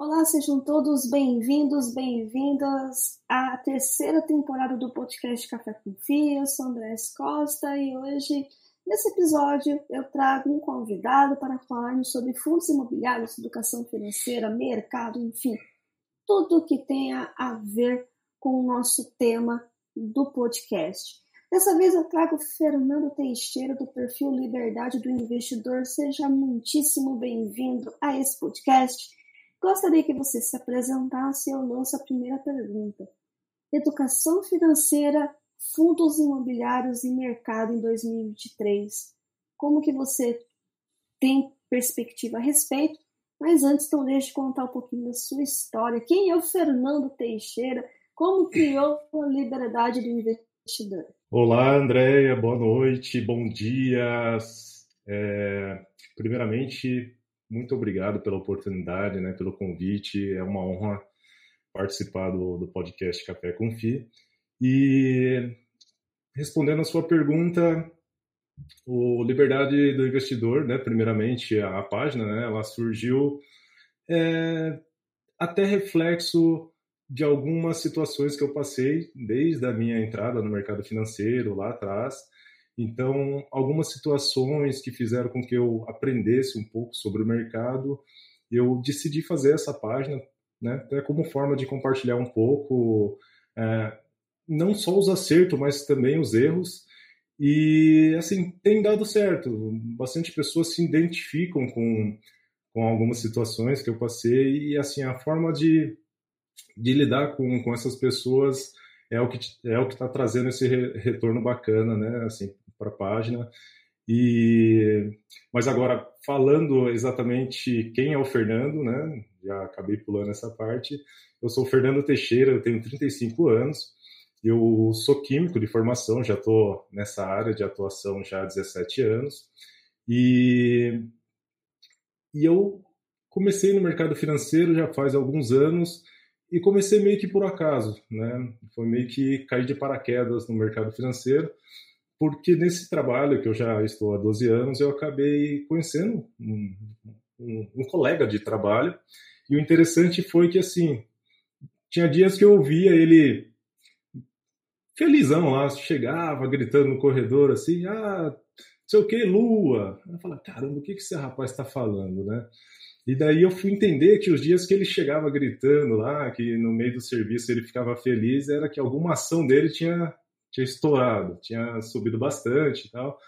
Olá, sejam todos bem-vindos, bem-vindas à terceira temporada do podcast Café com Fia. Eu sou André Costa e hoje, nesse episódio, eu trago um convidado para falarmos sobre fundos imobiliários, educação financeira, mercado, enfim, tudo que tenha a ver com o nosso tema do podcast. Dessa vez eu trago Fernando Teixeira, do perfil Liberdade do Investidor. Seja muitíssimo bem-vindo a esse podcast. Gostaria que você se apresentasse e eu lanço a primeira pergunta. Educação financeira, fundos imobiliários e mercado em 2023. Como que você tem perspectiva a respeito? Mas antes, então, deixe contar um pouquinho da sua história. Quem é o Fernando Teixeira? Como criou a liberdade do investidor? Olá, Andréia, boa noite, bom dia. É, primeiramente, muito obrigado pela oportunidade, né, pelo convite. É uma honra participar do, do podcast Café com Fi. E respondendo a sua pergunta, o Liberdade do Investidor, né, primeiramente a, a página, né, ela surgiu é, até reflexo de algumas situações que eu passei desde a minha entrada no mercado financeiro lá atrás. Então, algumas situações que fizeram com que eu aprendesse um pouco sobre o mercado, eu decidi fazer essa página, né, até como forma de compartilhar um pouco, é, não só os acertos, mas também os erros. E, assim, tem dado certo. Bastante pessoas se identificam com, com algumas situações que eu passei e, assim, a forma de de lidar com, com essas pessoas é o que é o que está trazendo esse re, retorno bacana, né? Assim, para a página. E mas agora falando exatamente quem é o Fernando, né? Já acabei pulando essa parte. Eu sou o Fernando Teixeira, eu tenho 35 anos. Eu sou químico de formação, já estou nessa área de atuação já há 17 anos. E, e eu comecei no mercado financeiro já faz alguns anos e comecei meio que por acaso, né? Foi meio que cair de paraquedas no mercado financeiro, porque nesse trabalho que eu já estou há 12 anos, eu acabei conhecendo um, um, um colega de trabalho, e o interessante foi que, assim, tinha dias que eu ouvia ele felizão lá, chegava gritando no corredor, assim, ah, sei o que, lua. Eu falava, caramba, o que, que esse rapaz está falando, né? E daí eu fui entender que os dias que ele chegava gritando lá, que no meio do serviço ele ficava feliz, era que alguma ação dele tinha, tinha estourado, tinha subido bastante e tal.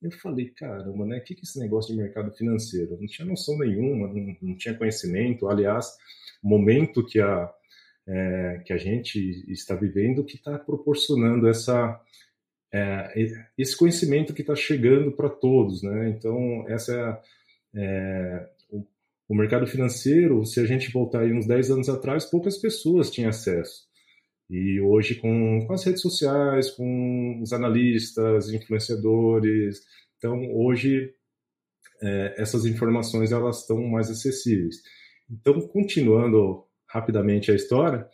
Eu falei, caramba, né? O que, que é esse negócio de mercado financeiro? Eu não tinha noção nenhuma, não, não tinha conhecimento. Aliás, o momento que a, é, que a gente está vivendo que está proporcionando essa, é, esse conhecimento que está chegando para todos, né? Então, essa é, é o mercado financeiro, se a gente voltar aí uns 10 anos atrás, poucas pessoas tinham acesso. E hoje, com, com as redes sociais, com os analistas, influenciadores, então hoje é, essas informações elas estão mais acessíveis. Então, continuando rapidamente a história,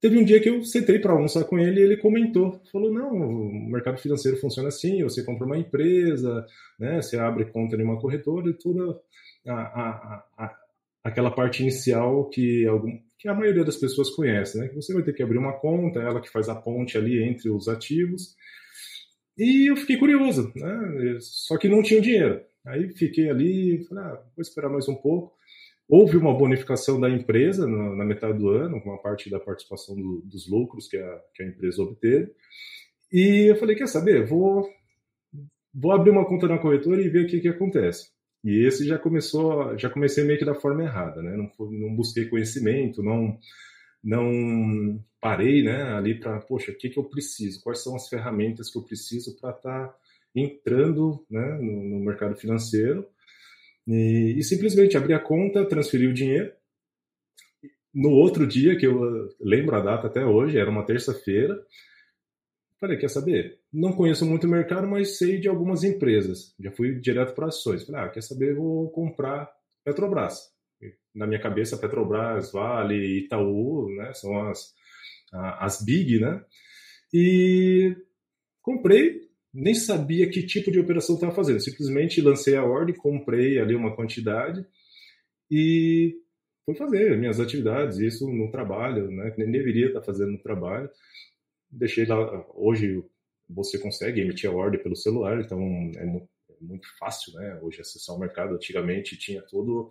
teve um dia que eu sentei para almoçar com ele e ele comentou, falou, não, o mercado financeiro funciona assim, você compra uma empresa, né, você abre conta em uma corretora e tudo a, a, a, aquela parte inicial que, algum, que a maioria das pessoas conhece, né? Que você vai ter que abrir uma conta, ela que faz a ponte ali entre os ativos. E eu fiquei curioso, né? Só que não tinha dinheiro. Aí fiquei ali, falei, ah, vou esperar mais um pouco. Houve uma bonificação da empresa na, na metade do ano, com uma parte da participação do, dos lucros que a, que a empresa obteve. E eu falei, quer saber, vou, vou abrir uma conta na corretora e ver o que, que acontece. E esse já começou, já comecei meio que da forma errada, né? Não, não busquei conhecimento, não não parei, né, ali para, poxa, o que que eu preciso? Quais são as ferramentas que eu preciso para estar tá entrando, né, no, no mercado financeiro? E, e, simplesmente abri a conta, transferi o dinheiro. No outro dia, que eu lembro a data até hoje, era uma terça-feira, Falei, quer saber? Não conheço muito o mercado, mas sei de algumas empresas. Já fui direto para ações. Falei, ah, quer saber? Vou comprar Petrobras. Na minha cabeça, Petrobras, Vale, Itaú, né? São as, as big, né? E comprei, nem sabia que tipo de operação estava fazendo. Simplesmente lancei a ordem, comprei ali uma quantidade e fui fazer minhas atividades, isso no trabalho, né? Que nem deveria estar fazendo no trabalho. Deixei lá. Hoje você consegue emitir a ordem pelo celular, então é muito, é muito fácil, né? Hoje acessar o mercado. Antigamente tinha todo.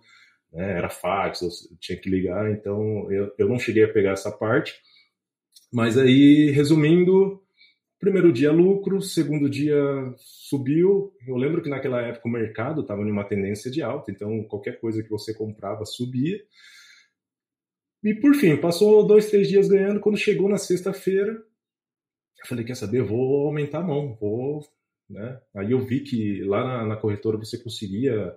Né, era fax, tinha que ligar, então eu, eu não cheguei a pegar essa parte. Mas aí, resumindo, Primeiro dia lucro, segundo dia subiu. Eu lembro que naquela época o mercado estava em uma tendência de alta, então qualquer coisa que você comprava subia. E por fim, passou dois, três dias ganhando. Quando chegou na sexta-feira, eu falei: quer saber? vou aumentar a mão, vou. Né? Aí eu vi que lá na, na corretora você conseguia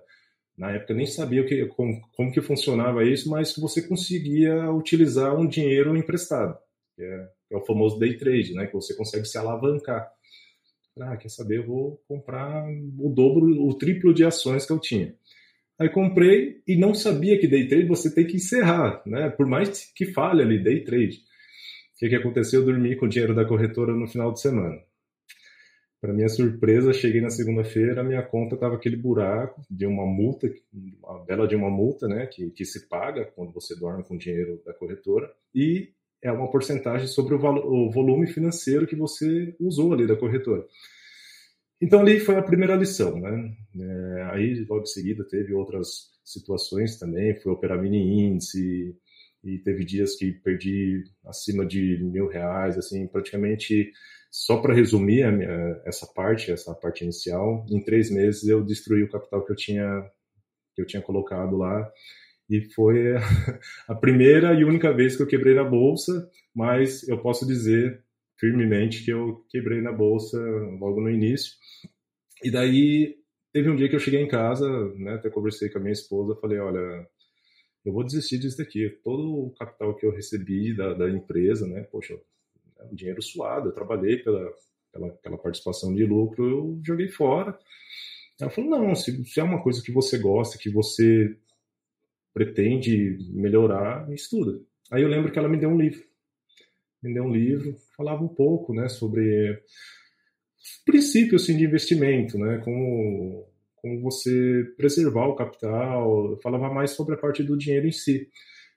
na época nem sabia o que, como, como, que funcionava isso, mas que você conseguia utilizar um dinheiro emprestado, que é é o famoso day trade, né? Que você consegue se alavancar. Ah, quer saber? Eu vou comprar o dobro, o triplo de ações que eu tinha. Aí comprei e não sabia que day trade você tem que encerrar, né? Por mais que fale ali day trade. O que, que aconteceu? Eu dormi com o dinheiro da corretora no final de semana. Para minha surpresa, cheguei na segunda-feira, minha conta estava aquele buraco de uma multa, uma bela de uma multa, né? Que, que se paga quando você dorme com o dinheiro da corretora. E é uma porcentagem sobre o, o volume financeiro que você usou ali da corretora. Então ali foi a primeira lição, né? É, aí logo em seguida teve outras situações também, fui operar mini índice e teve dias que perdi acima de mil reais, assim, praticamente só para resumir minha, essa parte, essa parte inicial, em três meses eu destruí o capital que eu tinha que eu tinha colocado lá e foi a primeira e única vez que eu quebrei na bolsa, mas eu posso dizer firmemente que eu quebrei na bolsa logo no início. E daí teve um dia que eu cheguei em casa, né, até conversei com a minha esposa, falei, olha, eu vou desistir disso daqui. Todo o capital que eu recebi da, da empresa, né, poxa, é um dinheiro suado, eu trabalhei pela, pela, participação de lucro, eu joguei fora. Ela falou, não, se, se é uma coisa que você gosta, que você pretende melhorar, estuda. Aí eu lembro que ela me deu um livro. Me deu um livro, falava um pouco, né, sobre princípios assim, de investimento, né, como, como você preservar o capital, falava mais sobre a parte do dinheiro em si.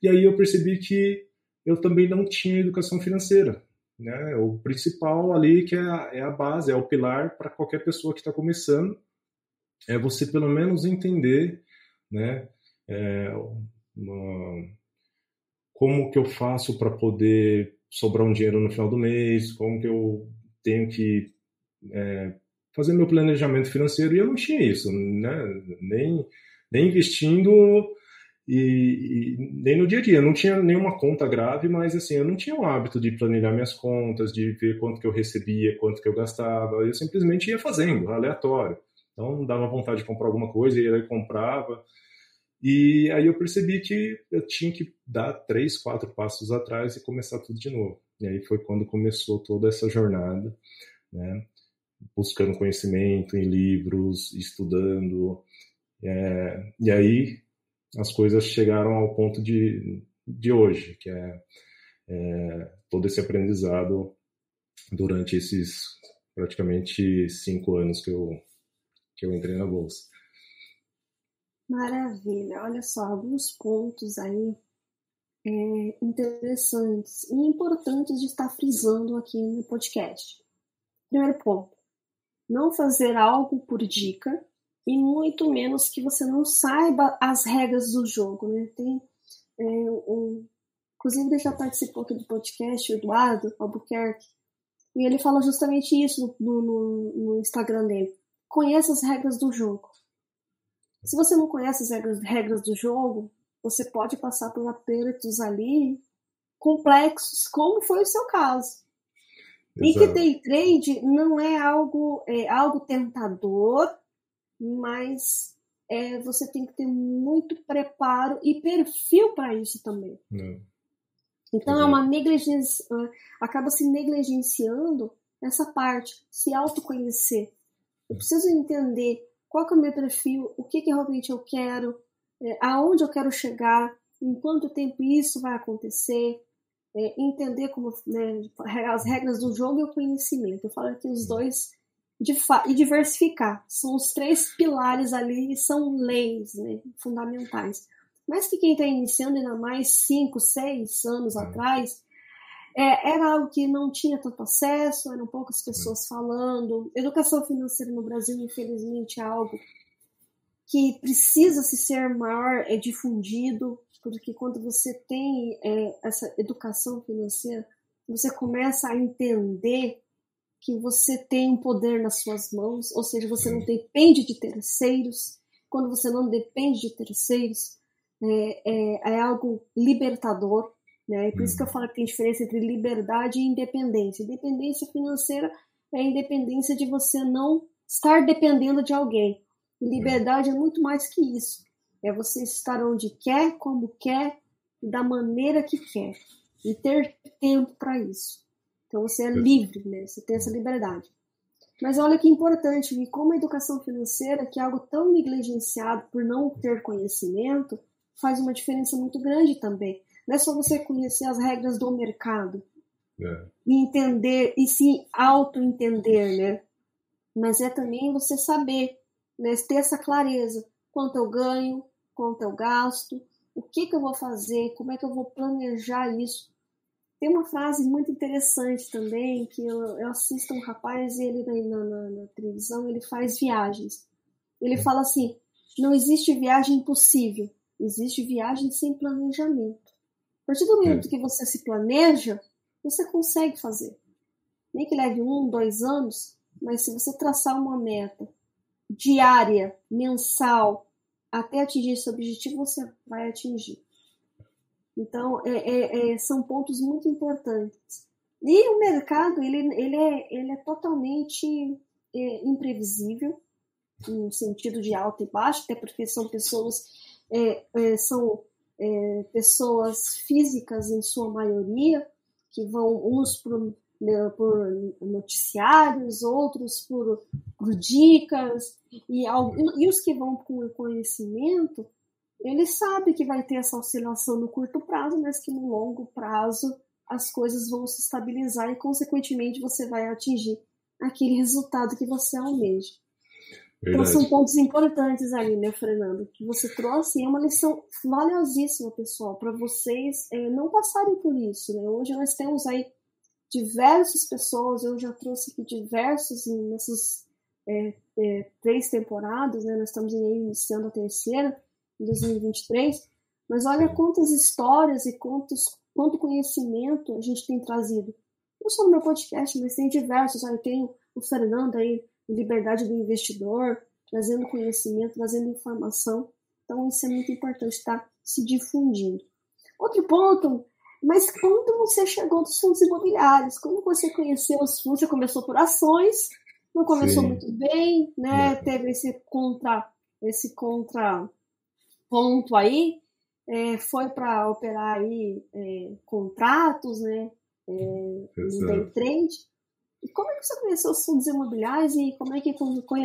E aí eu percebi que eu também não tinha educação financeira. Né? O principal ali que é a, é a base, é o pilar para qualquer pessoa que está começando, é você pelo menos entender né, é, uma, como que eu faço para poder sobrar um dinheiro no final do mês, como que eu tenho que é, fazer meu planejamento financeiro e eu não tinha isso, né? nem, nem investindo e, e, nem no dia a dia. Eu não tinha nenhuma conta grave, mas assim, eu não tinha o hábito de planejar minhas contas, de ver quanto que eu recebia, quanto que eu gastava. Eu simplesmente ia fazendo, aleatório. Então, dava vontade de comprar alguma coisa, e comprava. E aí eu percebi que eu tinha que dar três, quatro passos atrás e começar tudo de novo. E aí foi quando começou toda essa jornada, né? Buscando conhecimento em livros, estudando. É, e aí as coisas chegaram ao ponto de, de hoje, que é, é todo esse aprendizado durante esses praticamente cinco anos que eu, que eu entrei na Bolsa. Maravilha, olha só, alguns pontos aí é, interessantes e importantes de estar frisando aqui no podcast. Primeiro ponto, não fazer algo por dica e muito menos que você não saiba as regras do jogo, né? Tem é, um, inclusive ele já participou aqui do podcast, o Eduardo Albuquerque, e ele fala justamente isso no, no, no Instagram dele. Conheça as regras do jogo. Se você não conhece as regras, regras do jogo, você pode passar por apertos ali complexos, como foi o seu caso. E que day trade não é algo, é algo tentador, mas é, você tem que ter muito preparo e perfil para isso também. Não. Então Exato. é uma negligência, acaba se negligenciando essa parte, se autoconhecer. Eu preciso entender qual é o meu perfil, o que, que realmente eu quero, é, aonde eu quero chegar, em quanto tempo isso vai acontecer, é, entender como né, as regras do jogo e o conhecimento. Eu falo que os dois e diversificar são os três pilares ali e são leis né, fundamentais. Mas que quem está iniciando ainda mais cinco, seis anos atrás, é, era algo que não tinha tanto acesso, eram poucas pessoas falando. Educação financeira no Brasil, infelizmente, é algo que precisa se ser maior, é difundido, porque quando você tem é, essa educação financeira, você começa a entender que você tem um poder nas suas mãos, ou seja, você não depende de terceiros. Quando você não depende de terceiros, é, é, é algo libertador. Né? por isso que eu falo que tem diferença entre liberdade e independência. Independência financeira é a independência de você não estar dependendo de alguém. Liberdade é muito mais que isso. É você estar onde quer, como quer, da maneira que quer. E ter tempo para isso. Então você é livre, né? Você tem essa liberdade. Mas olha que importante, e como a educação financeira, que é algo tão negligenciado por não ter conhecimento, faz uma diferença muito grande também. Não é só você conhecer as regras do mercado é. e entender e se auto-entender, né? Mas é também você saber, né? ter essa clareza. Quanto eu ganho, quanto eu gasto, o que, que eu vou fazer, como é que eu vou planejar isso tem uma frase muito interessante também, que eu, eu assisto um rapaz e ele na, na, na, televisão ele faz viagens. Ele é. fala assim: não existe viagem impossível, existe viagem sem planejamento. A partir do momento é. que você se planeja, você consegue fazer. Nem que leve um, dois anos, mas se você traçar uma meta diária, mensal, até atingir esse objetivo, você vai atingir. Então, é, é, é, são pontos muito importantes. E o mercado, ele, ele, é, ele é totalmente é, imprevisível, no sentido de alto e baixo, até porque são pessoas, é, são pessoas físicas em sua maioria, que vão uns né, por noticiários, outros por, por dicas, e, e os que vão com conhecimento ele sabe que vai ter essa oscilação no curto prazo, mas que no longo prazo as coisas vão se estabilizar e, consequentemente, você vai atingir aquele resultado que você almeja. Verdade. Então, são pontos importantes ali, né, Fernando, que você trouxe. É uma lição valiosíssima, pessoal, para vocês é, não passarem por isso. Né? Hoje nós temos aí diversas pessoas, eu já trouxe aqui diversos nessas é, é, três temporadas, né? nós estamos iniciando a terceira 2023, mas olha quantas histórias e quantos, quanto conhecimento a gente tem trazido. Não só no meu podcast, mas tem diversos. Aí tem o Fernando aí, Liberdade do Investidor, trazendo conhecimento, trazendo informação. Então isso é muito importante estar tá se difundindo. Outro ponto, mas quando você chegou dos fundos imobiliários? Como você conheceu os fundos? Você começou por ações, não começou Sim. muito bem, né? É. Teve esse contra, esse contra ponto aí é, foi para operar aí é, contratos, né, é, no day trade. E como é que você conheceu os fundos imobiliários e como é que, como, como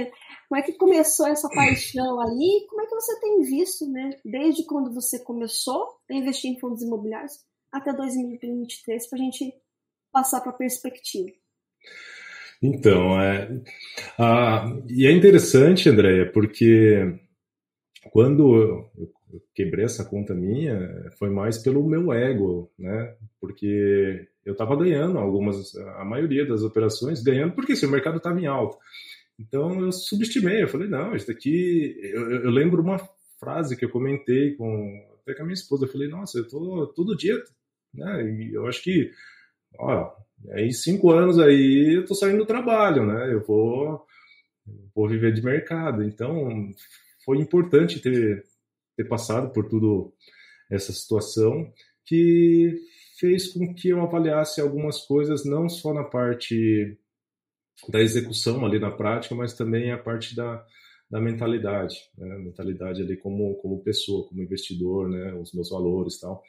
é que começou essa paixão aí? Como é que você tem visto, né, desde quando você começou a investir em fundos imobiliários até 2023 para a gente passar para a perspectiva? Então, é, e é interessante, Andréia, porque quando eu, quebrei essa conta minha, foi mais pelo meu ego, né? Porque eu estava ganhando algumas, a maioria das operações, ganhando porque assim, o mercado estava em alta. Então eu subestimei, eu falei, não, isso daqui. Eu, eu, lembro uma frase que eu comentei com, até com a minha esposa, eu falei, nossa, eu tô todo dia, né? E eu acho que, ó, em cinco anos aí eu tô saindo do trabalho, né? Eu vou, vou viver de mercado. Então foi importante ter, ter passado por tudo essa situação que fez com que eu avaliasse algumas coisas não só na parte da execução ali na prática, mas também a parte da, da mentalidade, né? mentalidade ali como como pessoa, como investidor, né? Os meus valores, tal.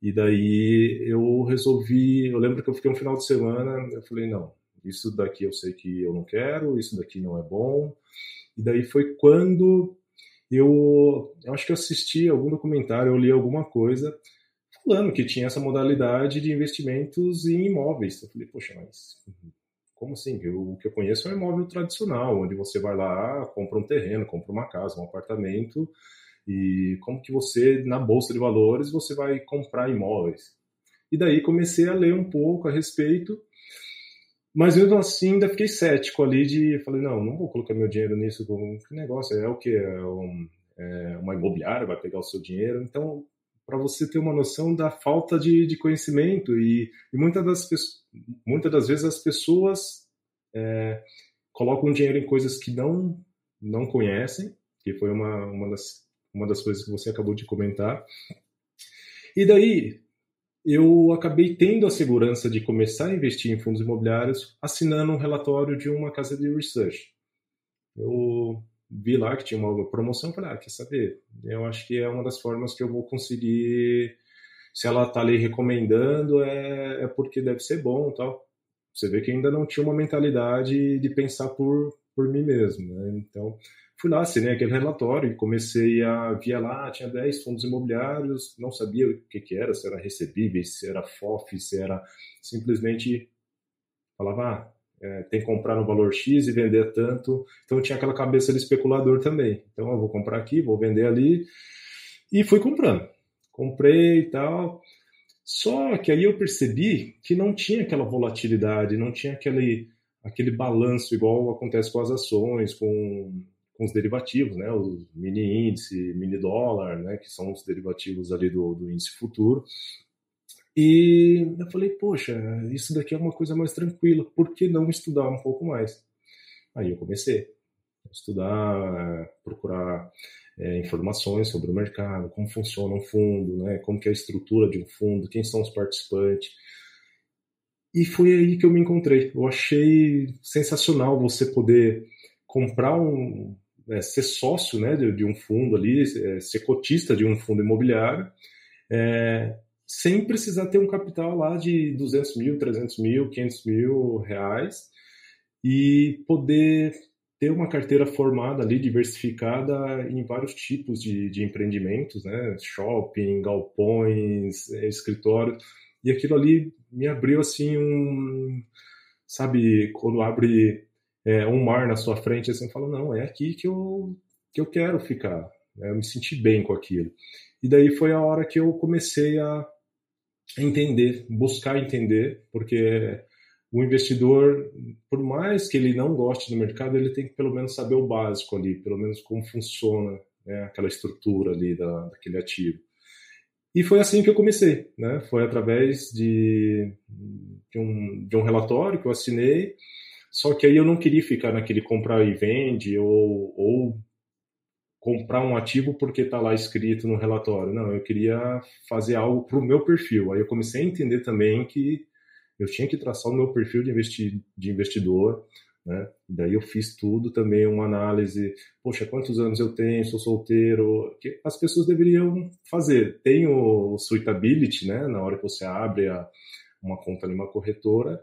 E daí eu resolvi, eu lembro que eu fiquei um final de semana, eu falei não, isso daqui eu sei que eu não quero, isso daqui não é bom. E daí foi quando eu, eu acho que eu assisti algum documentário, eu li alguma coisa falando que tinha essa modalidade de investimentos em imóveis. Eu falei, poxa, mas como assim? Eu, o que eu conheço é um imóvel tradicional, onde você vai lá, compra um terreno, compra uma casa, um apartamento E como que você, na bolsa de valores, você vai comprar imóveis. E daí comecei a ler um pouco a respeito, mas mesmo assim ainda fiquei cético ali de, falei, não, não vou colocar meu dinheiro nisso, que negócio, é o que? É, um, é uma imobiliária, vai pegar o seu dinheiro, então para você ter uma noção da falta de, de conhecimento e, e muitas, das, muitas das vezes as pessoas é, colocam dinheiro em coisas que não não conhecem, que foi uma, uma, das, uma das coisas que você acabou de comentar. E daí eu acabei tendo a segurança de começar a investir em fundos imobiliários assinando um relatório de uma casa de research. Eu vi lá que tinha uma promoção, falei, ah, quer saber? Eu acho que é uma das formas que eu vou conseguir. Se ela está ali recomendando, é, é porque deve ser bom tal. Você vê que ainda não tinha uma mentalidade de pensar por, por mim mesmo. Né? Então, fui lá, assinei aquele relatório e comecei a via lá, tinha 10 fundos imobiliários, não sabia o que, que era, se era recebíveis, se era FOF, se era simplesmente falava, ah, é, tem que comprar no valor X e vender tanto. Então tinha aquela cabeça de especulador também. Então eu vou comprar aqui, vou vender ali. E fui comprando. Comprei e tal. Só que aí eu percebi que não tinha aquela volatilidade, não tinha aquele, aquele balanço igual acontece com as ações, com, com os derivativos, né? Os mini índice, mini dólar, né? Que são os derivativos ali do, do índice futuro. E eu falei, poxa, isso daqui é uma coisa mais tranquila, por que não estudar um pouco mais? Aí eu comecei a estudar, procurar é, informações sobre o mercado, como funciona um fundo, né, como que é a estrutura de um fundo, quem são os participantes. E foi aí que eu me encontrei. Eu achei sensacional você poder comprar um, é, ser sócio né, de, de, um fundo ali, é, ser cotista de um fundo imobiliário, é, sem precisar ter um capital lá de 200 mil, 300 mil, 500 mil reais e poder ter uma carteira formada ali, diversificada em vários tipos de, de empreendimentos, né? Shopping, galpões, é, escritório. E aquilo ali me abriu assim um. Sabe, quando abre é, um mar na sua frente, assim, fala, não, é aqui que eu, que eu quero ficar. Eu me senti bem com aquilo. E daí foi a hora que eu comecei a entender, buscar entender, porque o investidor, por mais que ele não goste do mercado, ele tem que pelo menos saber o básico ali, pelo menos como funciona né, aquela estrutura ali da, daquele ativo. E foi assim que eu comecei, né? Foi através de, de, um, de um relatório que eu assinei, só que aí eu não queria ficar naquele comprar e vende ou, ou comprar um ativo porque está lá escrito no relatório. Não, eu queria fazer algo para o meu perfil. Aí eu comecei a entender também que eu tinha que traçar o meu perfil de, investi de investidor. Né? Daí eu fiz tudo também, uma análise. Poxa, quantos anos eu tenho? Sou solteiro? Que as pessoas deveriam fazer. Tem o suitability, né? Na hora que você abre a, uma conta numa corretora,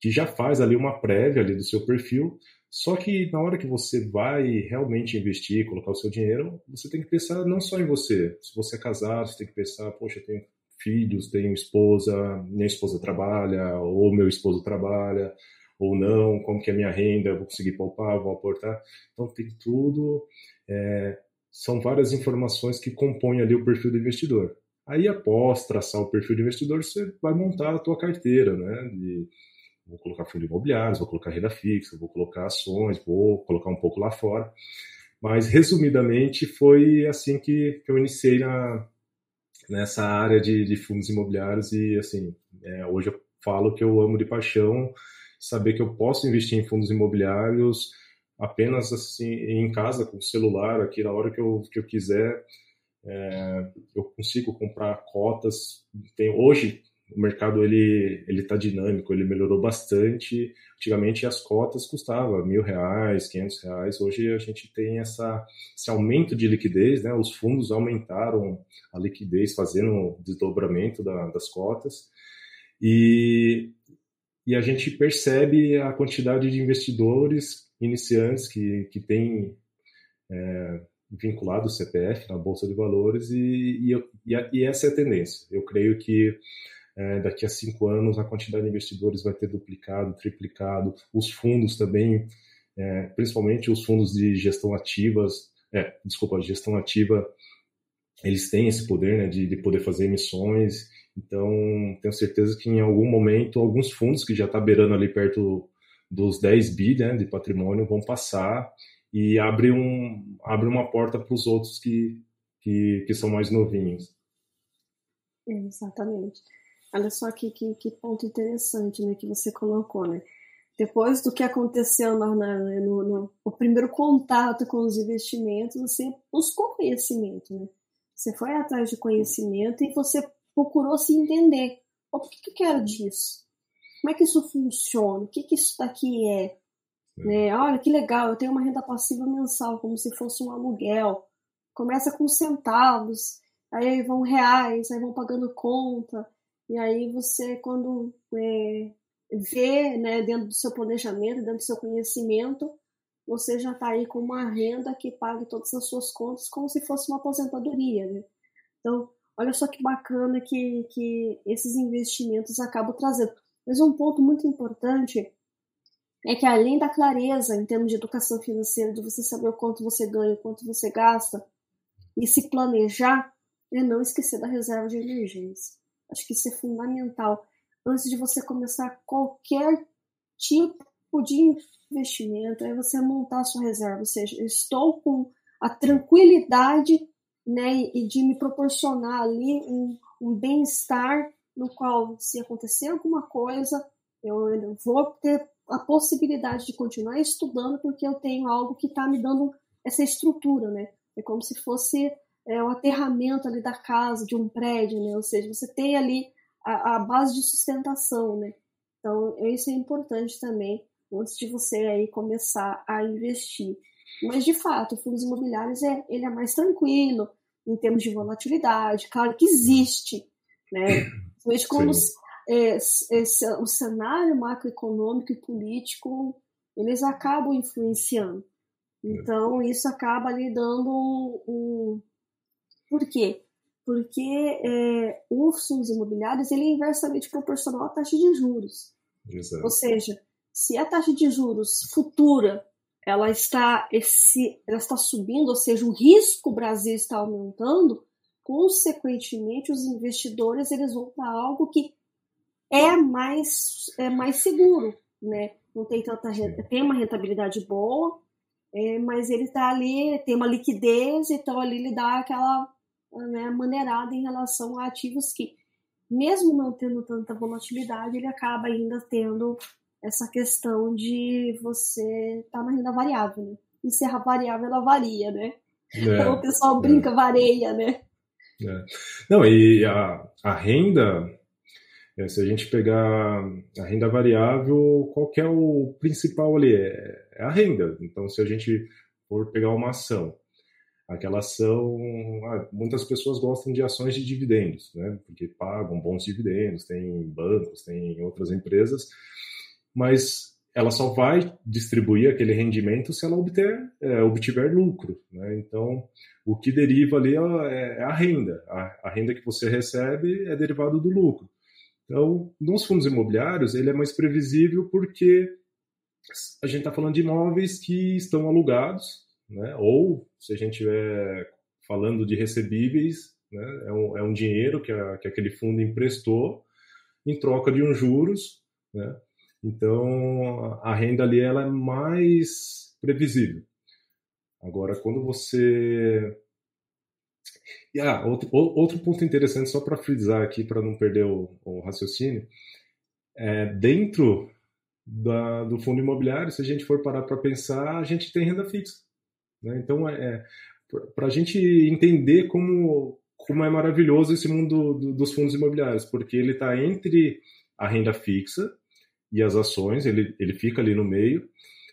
que já faz ali uma prévia ali do seu perfil, só que na hora que você vai realmente investir, colocar o seu dinheiro, você tem que pensar não só em você. Se você é casado, você tem que pensar, poxa, eu tenho filhos, tenho esposa, minha esposa trabalha, ou meu esposo trabalha, ou não, como que é a minha renda, vou conseguir poupar, vou aportar. Então tem tudo, é, são várias informações que compõem ali o perfil do investidor. Aí após traçar o perfil do investidor, você vai montar a tua carteira, né, de vou colocar fundo imobiliário, vou colocar renda fixa, vou colocar ações, vou colocar um pouco lá fora. Mas, resumidamente, foi assim que, que eu iniciei na, nessa área de, de fundos imobiliários e, assim, é, hoje eu falo que eu amo de paixão saber que eu posso investir em fundos imobiliários apenas assim em casa com o celular aqui na hora que eu, que eu quiser é, eu consigo comprar cotas tem hoje o mercado ele ele está dinâmico, ele melhorou bastante. Antigamente as cotas custavam mil reais, quinhentos reais. Hoje a gente tem essa esse aumento de liquidez, né? Os fundos aumentaram a liquidez, fazendo o desdobramento da, das cotas e e a gente percebe a quantidade de investidores iniciantes que que tem é, vinculado o CPF na bolsa de valores e, e, e, essa é a tendência. Eu creio que é, daqui a cinco anos a quantidade de investidores vai ter duplicado, triplicado. Os fundos também, é, principalmente os fundos de gestão ativas, é, desculpa, gestão ativa, eles têm esse poder né, de, de poder fazer emissões. Então, tenho certeza que em algum momento, alguns fundos que já está beirando ali perto dos 10 bi né, de patrimônio vão passar e abre, um, abre uma porta para os outros que, que, que são mais novinhos. Exatamente. Olha só que, que, que, ponto interessante né, que você colocou, né? Depois do que aconteceu no, no, no, no primeiro contato com os investimentos, você buscou conhecimento, né? Você foi atrás de conhecimento e você procurou se entender. Oh, por que, que eu quero disso? Como é que isso funciona? O que, que isso daqui é? é? Né? Olha que legal, eu tenho uma renda passiva mensal, como se fosse um aluguel. Começa com centavos, aí vão reais, aí vão pagando conta. E aí você, quando é, vê né, dentro do seu planejamento, dentro do seu conhecimento, você já está aí com uma renda que pague todas as suas contas como se fosse uma aposentadoria. Né? Então, olha só que bacana que, que esses investimentos acabam trazendo. Mas um ponto muito importante é que além da clareza em termos de educação financeira, de você saber o quanto você ganha, o quanto você gasta, e se planejar, é não esquecer da reserva de emergência. Acho que isso é fundamental antes de você começar qualquer tipo de investimento, é você montar a sua reserva. Ou seja, estou com a tranquilidade né, e de me proporcionar ali um, um bem-estar no qual, se acontecer alguma coisa, eu, eu vou ter a possibilidade de continuar estudando porque eu tenho algo que está me dando essa estrutura, né? É como se fosse é, um aterramento ali da casa, de um prédio, né? Ou seja, você tem ali a, a base de sustentação, né? Então, isso é importante também antes de você aí começar a investir. Mas, de fato, fundos imobiliários é, ele é mais tranquilo em termos de volatilidade. Claro que existe, né? Principalmente quando é, esse, o cenário macroeconômico e político eles acabam influenciando. Então, isso acaba lhe dando um. um... Por quê? Porque é, os fundos imobiliários ele é inversamente proporcional à taxa de juros. Exato. Ou seja, se a taxa de juros futura ela está, esse, ela está subindo, ou seja, o risco Brasil está aumentando, consequentemente os investidores eles vão para algo que é mais, é mais seguro, né? Não tem tanta tem uma rentabilidade boa, é, mas ele está ali, tem uma liquidez, então ali ele dá aquela né, maneirada em relação a ativos que, mesmo não tendo tanta volatilidade, ele acaba ainda tendo essa questão de você estar tá na renda variável, né? E se a variável ela varia, né? É, então o pessoal brinca, é. vareia, né? É. Não, e a, a renda, é, se a gente pegar a renda variável, qual que é o principal ali? É, é, a renda. Então, se a gente for pegar uma ação, aquela ação, ah, muitas pessoas gostam de ações de dividendos, né? Porque pagam bons dividendos, tem bancos, tem outras empresas, mas ela só vai distribuir aquele rendimento se ela obter, é, obtiver lucro. Né? Então, o que deriva ali é, é a renda. A, a, renda que você recebe é derivado do lucro. Então, nos fundos imobiliários, ele é mais previsível porque a gente está falando de imóveis que estão alugados, né? ou se a gente estiver falando de recebíveis, né? é, um, é um dinheiro que, a, que aquele fundo emprestou em troca de uns juros, né? Então, a renda ali ela é mais previsível. Agora, quando você. E, ah, outro, outro ponto interessante, só para frisar aqui, para não perder o, o raciocínio, é, dentro da, do fundo imobiliário, se a gente for parar para pensar, a gente tem renda fixa. Né? Então, é, é para a gente entender como, como é maravilhoso esse mundo do, dos fundos imobiliários, porque ele está entre a renda fixa, e as ações, ele, ele fica ali no meio,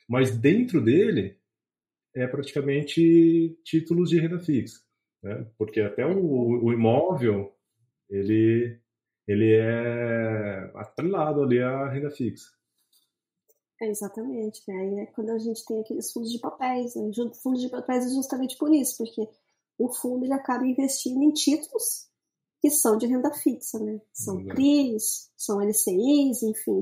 mas dentro dele é praticamente títulos de renda fixa, né? porque até o, o imóvel ele, ele é atrelado ali à renda fixa. É, exatamente, né? Aí é quando a gente tem aqueles fundos de papéis, né? Fundos de papéis é justamente por isso, porque o fundo ele acaba investindo em títulos que são de renda fixa, né? São CRIs, são LCIs, enfim,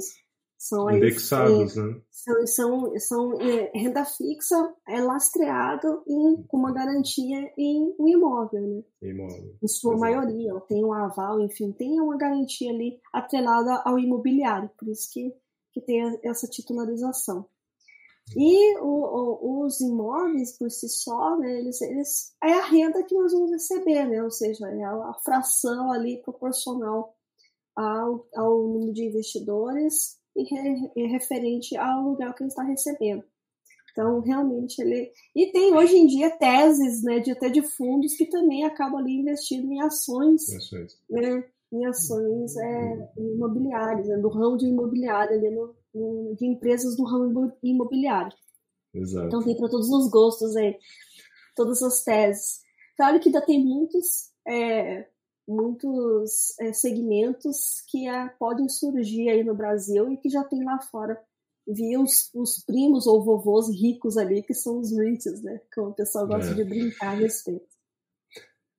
São indexados, é, né? São, são, são é, renda fixa é lastreado em, com uma garantia em um imóvel, né? Imóvel. Em sua Exato. maioria, tem um aval, enfim, tem uma garantia ali atrelada ao imobiliário, por isso que, que tem essa titularização. E o, o, os imóveis por si só, né, eles, eles, é a renda que nós vamos receber, né, ou seja, é a fração ali proporcional ao, ao número de investidores e, re, e referente ao lugar que ele está recebendo. Então, realmente, ele. E tem hoje em dia teses né, de até de fundos que também acabam ali investindo em ações. ações. Né, em ações é, imobiliárias, né, do ramo de imobiliário, ali no, no, de empresas do ramo imobiliário. Exato. Então tem para todos os gostos aí, todas as teses. Claro que ainda tem muitos é, muitos é, segmentos que é, podem surgir aí no Brasil e que já tem lá fora. Vi os, os primos ou vovôs ricos ali, que são os REITs, né? Como o pessoal gosta é. de brincar a respeito.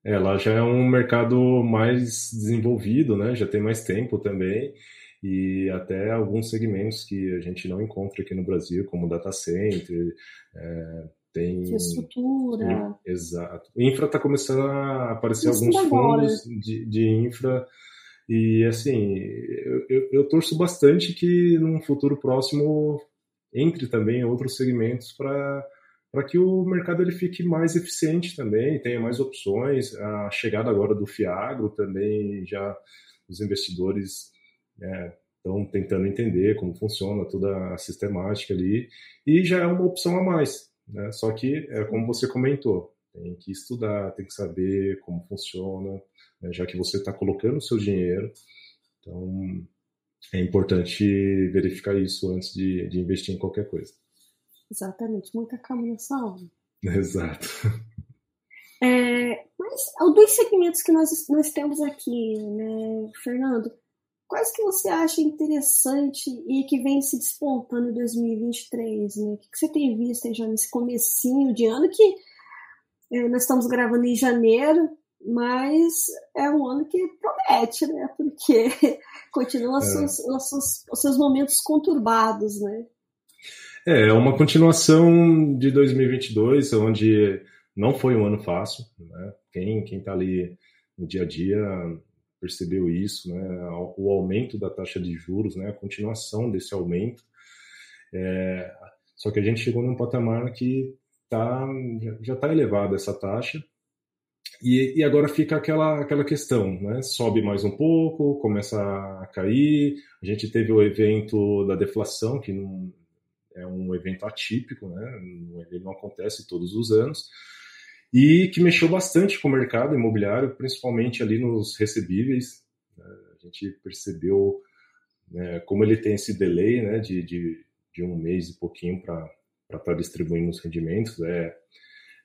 É, lá já é um mercado mais desenvolvido, né? Já tem mais tempo também e até alguns segmentos que a gente não encontra aqui no Brasil, como data center, é, tem infraestrutura. Exato. Infra está começando a aparecer Isso alguns fundos de, de, infra e assim eu, eu, eu, torço bastante que num futuro próximo entre também outros segmentos para para que o mercado ele fique mais eficiente também, tenha mais opções. A chegada agora do Fiagro também já os investidores estão é, tentando entender como funciona toda a sistemática ali e já é uma opção a mais. Né? Só que, é como você comentou, tem que estudar, tem que saber como funciona, né? já que você está colocando o seu dinheiro. Então, é importante verificar isso antes de, de investir em qualquer coisa. Exatamente, muita calma nessa aula. Exato. É, mas dois segmentos que nós, nós temos aqui, né, Fernando? Quais que você acha interessante e que vem se despontando em 2023? Né? O que você tem visto já nesse comecinho de ano que é, nós estamos gravando em janeiro, mas é um ano que promete, né? Porque continuam é. os, seus, os seus momentos conturbados, né? É, é uma continuação de 2022, onde não foi um ano fácil, né? Quem, quem tá ali no dia a dia percebeu isso, né? O aumento da taxa de juros, né? A continuação desse aumento. É, só que a gente chegou num patamar que tá, já está elevada essa taxa. E, e, agora fica aquela, aquela questão, né? Sobe mais um pouco, começa a cair. A gente teve o evento da deflação, que não, é um evento atípico, né? Ele não acontece todos os anos e que mexeu bastante com o mercado imobiliário, principalmente ali nos recebíveis. Né? A gente percebeu né, como ele tem esse delay né, de, de, de um mês e pouquinho para estar tá distribuindo os rendimentos. É,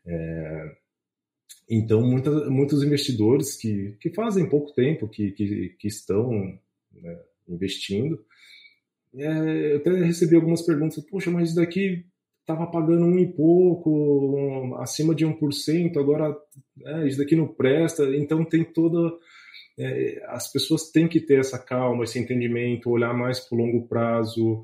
é, então, muitos investidores que, que fazem pouco tempo que, que, que estão né, investindo, é, eu até recebi algumas perguntas, poxa, mas isso daqui estava pagando um e pouco, um, acima de 1%, agora é, isso daqui não presta. Então tem toda. É, as pessoas têm que ter essa calma, esse entendimento, olhar mais para o longo prazo,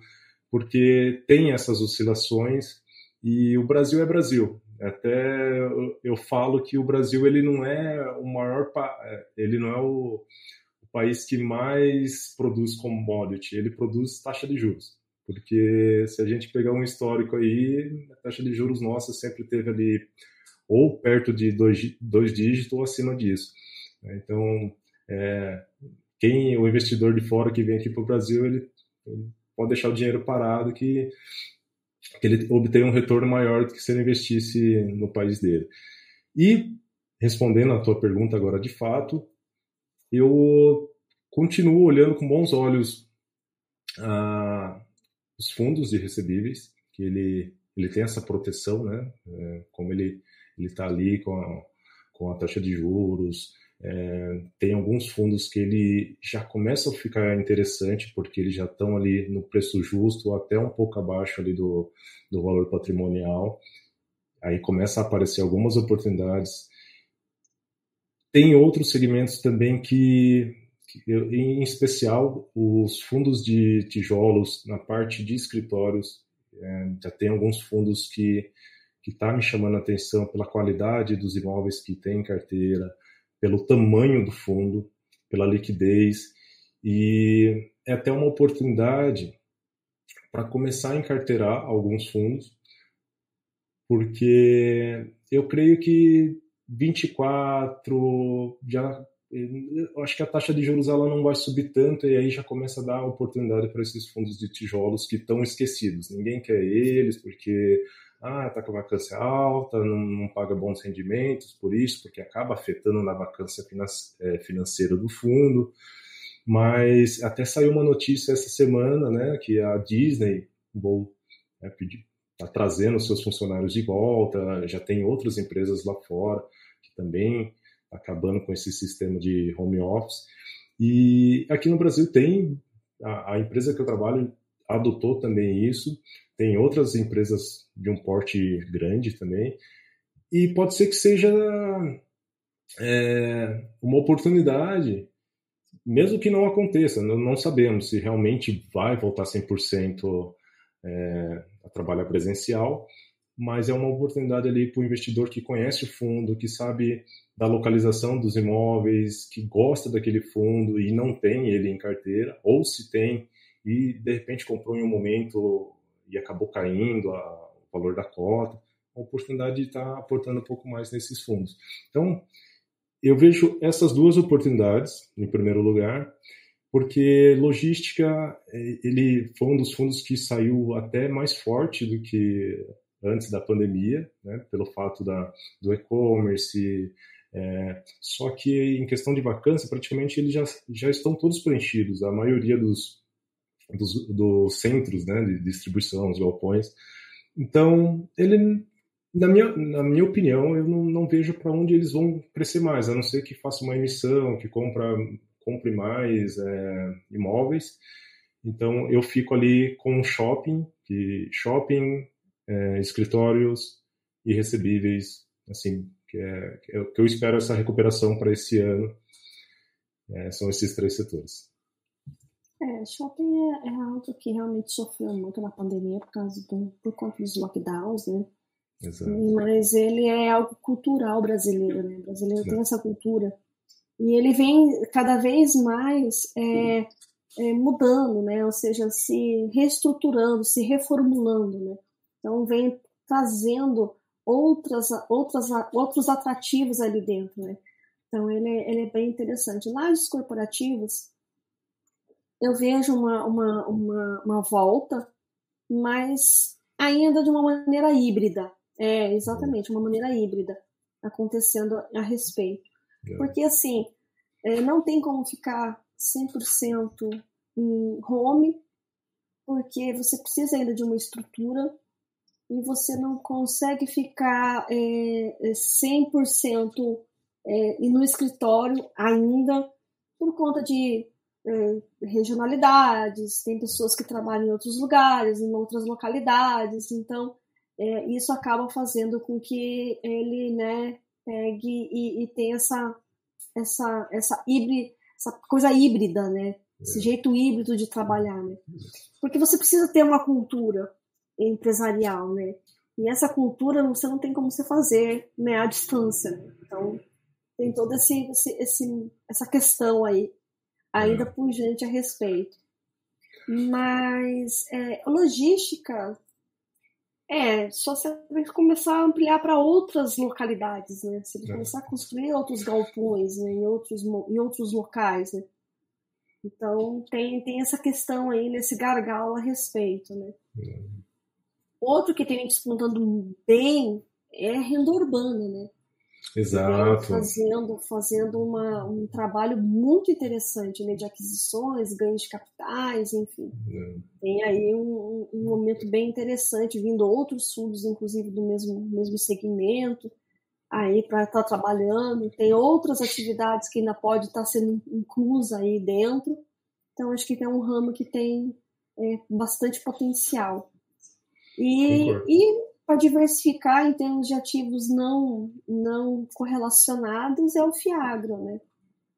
porque tem essas oscilações e o Brasil é Brasil. Até eu, eu falo que o Brasil ele não é o maior, é, ele não é o, o país que mais produz commodity, ele produz taxa de juros porque se a gente pegar um histórico aí, a taxa de juros nossa sempre teve ali ou perto de dois, dois dígitos ou acima disso. Então, é, quem o investidor de fora que vem aqui para o Brasil, ele, ele, pode deixar o dinheiro parado que, que ele obtém um retorno maior do que se ele investisse no país dele. E respondendo à tua pergunta agora de fato, eu continuo olhando com bons olhos a, os fundos de recebíveis, que ele, ele tem essa proteção, né? É, como ele está ali com a, com a taxa de juros, é, tem alguns fundos que ele já começa a ficar interessante porque eles já estão ali no preço justo, até um pouco abaixo ali do, do valor patrimonial. Aí começa a aparecer algumas oportunidades. Tem outros segmentos também que em especial os fundos de tijolos na parte de escritórios. É, já tem alguns fundos que que está me chamando a atenção pela qualidade dos imóveis que tem em carteira, pelo tamanho do fundo, pela liquidez e é até uma oportunidade para começar a encarteirar alguns fundos, porque eu creio que 24 já acho que a taxa de juros ela não vai subir tanto e aí já começa a dar oportunidade para esses fundos de tijolos que estão esquecidos. Ninguém quer eles porque ah, está com a vacância alta, não, não, paga bons rendimentos por isso, porque acaba afetando na vacância é, financeira do fundo. Mas até saiu uma notícia essa semana, né, que a Disney né, está trazendo seus funcionários de volta, já tem outras empresas lá fora que também tá acabando com esse sistema de home office. E aqui no Brasil tem a, a empresa que eu trabalho adotou também isso. Tem outras empresas de um porte grande também. E pode ser que seja é, uma oportunidade, mesmo que não aconteça, não, não sabemos se realmente vai voltar 100% é, a trabalhar presencial, mas é uma oportunidade ali para o investidor que conhece o fundo, que sabe da localização dos imóveis, que gosta daquele fundo e não tem ele em carteira, ou se tem e de repente comprou em um momento e acabou caindo a, o valor da cota, a oportunidade de estar aportando um pouco mais nesses fundos. Então, eu vejo essas duas oportunidades, em primeiro lugar, porque logística ele foi um dos fundos que saiu até mais forte do que antes da pandemia, né, pelo fato da, do e-commerce. É, só que em questão de vacância, praticamente eles já, já estão todos preenchidos. A maioria dos, dos, dos centros né, de distribuição, os galpões. Então, ele, na minha, na minha opinião, eu não, não vejo para onde eles vão crescer mais, a não ser que faça uma emissão, que compra, compre mais é, imóveis. Então, eu fico ali com shopping, que shopping, é, escritórios e recebíveis, assim, que, é, que é eu espero essa recuperação para esse ano. É, são esses três setores. É, shopping é, é, algo que realmente sofreu muito na pandemia por causa do, por conta dos lockdowns, né? Exato. Mas ele é algo cultural brasileiro, né? O brasileiro tem essa cultura. E ele vem cada vez mais é, é, mudando, né? Ou seja, se reestruturando, se reformulando, né? Então vem trazendo outras, outras, outros atrativos ali dentro, né? Então ele, é, ele é bem interessante. Lajes corporativas, eu vejo uma, uma, uma, uma volta, mas ainda de uma maneira híbrida. É, exatamente, uma maneira híbrida acontecendo a respeito. É. Porque, assim, é, não tem como ficar 100% em home, porque você precisa ainda de uma estrutura e você não consegue ficar é, 100% é, no escritório ainda por conta de é, regionalidades, tem pessoas que trabalham em outros lugares, em outras localidades, então é, isso acaba fazendo com que ele né, pegue e, e tenha essa, essa, essa, híbrida, essa coisa híbrida, né? Esse é. jeito híbrido de trabalhar, né? Porque você precisa ter uma cultura empresarial, né? E essa cultura você não tem como você fazer né, à distância. Né? Então, tem toda esse, esse, essa questão aí ainda é. pujante a respeito. Mas é, logística é só se ele começar a ampliar para outras localidades, né? Se ele é. começar a construir outros galpões né? em, outros, em outros locais, né? Então tem, tem essa questão aí nesse gargalo a respeito, né? É. Outro que tem despontando bem é a renda urbana, né? Exato. Fazendo, fazendo uma, um trabalho muito interessante né, de aquisições, ganhos de capitais, enfim. É. Tem aí um, um, momento bem interessante, vindo outros fundos, inclusive do mesmo, mesmo segmento, aí para estar tá trabalhando. Tem outras atividades que ainda pode estar tá sendo inclusa aí dentro. Então, acho que tem um ramo que tem é, bastante potencial. E, e para diversificar em termos de ativos não, não correlacionados é o Fiagro, né?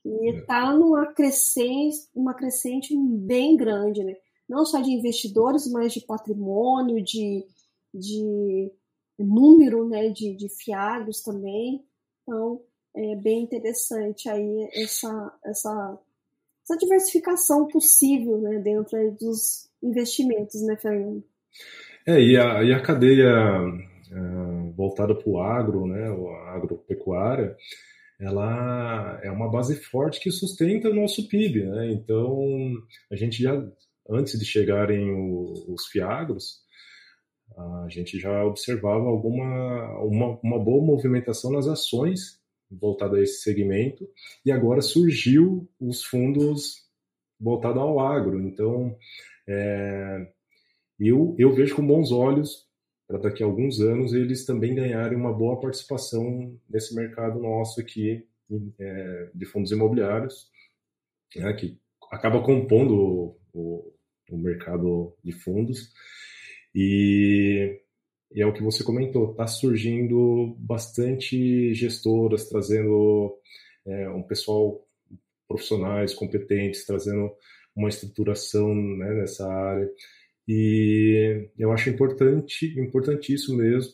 E está é. numa crescente, uma crescente bem grande, né? Não só de investidores, mas de patrimônio, de, de número né, de, de fiados também. Então, é bem interessante aí essa, essa, essa diversificação possível né, dentro dos investimentos, né, Fernando? É, e a, e a cadeia é, voltada para o agro, né, a agropecuária, ela é uma base forte que sustenta o nosso PIB, né? Então, a gente já, antes de chegarem os fiagros, a gente já observava alguma uma, uma boa movimentação nas ações voltada a esse segmento e agora surgiu os fundos voltados ao agro. Então, é, eu, eu vejo com bons olhos para daqui a alguns anos eles também ganharem uma boa participação nesse mercado nosso aqui é, de fundos imobiliários, né, que acaba compondo o, o, o mercado de fundos. E, e, é o que você comentou, está surgindo bastante gestoras, trazendo é, um pessoal profissionais competentes, trazendo uma estruturação né, nessa área. E eu acho importante, importantíssimo mesmo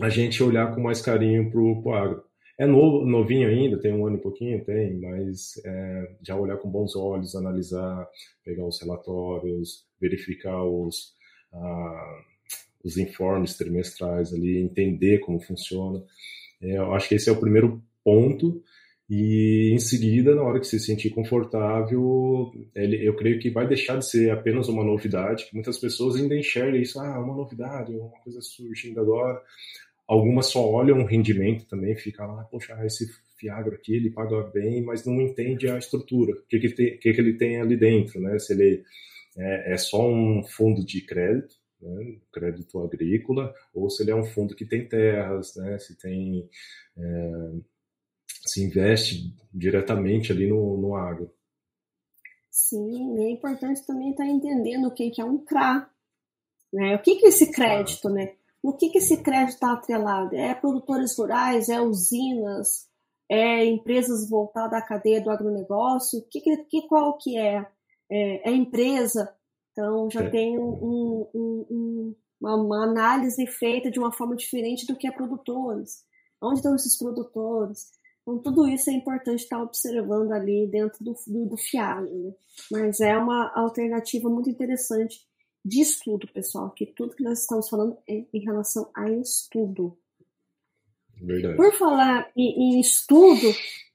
a gente olhar com mais carinho para o agro. É novo, novinho ainda, tem um ano e pouquinho, tem, mas é, já olhar com bons olhos, analisar, pegar os relatórios, verificar os, ah, os informes trimestrais ali, entender como funciona. É, eu acho que esse é o primeiro ponto e em seguida, na hora que se sentir confortável, ele, eu creio que vai deixar de ser apenas uma novidade, que muitas pessoas ainda enxergam isso, ah, uma novidade, uma coisa surgindo agora. Algumas só olham o rendimento também, fica lá, poxa, esse Fiagro aqui, ele paga bem, mas não entende a estrutura, o que, que, tem, que, que ele tem ali dentro, né? Se ele é, é só um fundo de crédito, né? crédito agrícola, ou se ele é um fundo que tem terras, né? Se tem... É, se investe diretamente ali no, no agro. Sim, é importante também estar tá entendendo o que é um CRA. Né? O que, que é esse crédito, né? O que, que esse crédito está atrelado? É produtores rurais, é usinas, é empresas voltadas à cadeia do agronegócio? Que, que, qual que é? É, é empresa? Então já é. tem um, um, um, uma, uma, análise feita de uma forma diferente do que é produtores. Onde estão esses produtores? Então, tudo isso é importante estar observando ali dentro do, do, do fiado, né? Mas é uma alternativa muito interessante de estudo, pessoal, que tudo que nós estamos falando é em relação a estudo. Verdade. Por falar em, em estudo,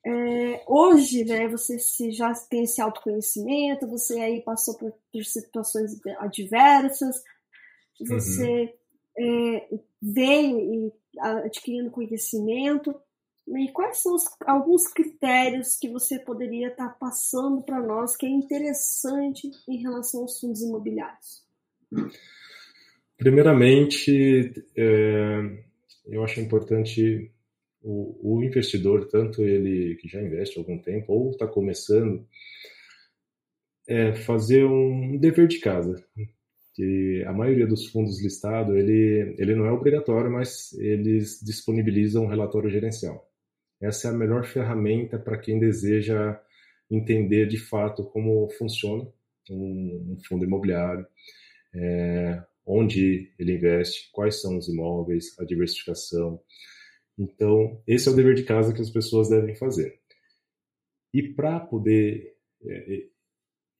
é, hoje, né, você se já tem esse autoconhecimento, você aí passou por, por situações adversas, você uhum. é, veio adquirindo conhecimento, e quais são os, alguns critérios que você poderia estar passando para nós que é interessante em relação aos fundos imobiliários? Primeiramente, é, eu acho importante o, o, investidor, tanto ele que já investe há algum tempo ou está começando, é fazer um dever de casa. Que a maioria dos fundos listados ele, ele não é obrigatório, mas eles disponibilizam um relatório gerencial. Essa é a melhor ferramenta para quem deseja entender de fato como funciona um, fundo imobiliário, é, onde ele investe, quais são os imóveis, a diversificação. Então, esse é o dever de casa que as pessoas devem fazer. E para poder é, é,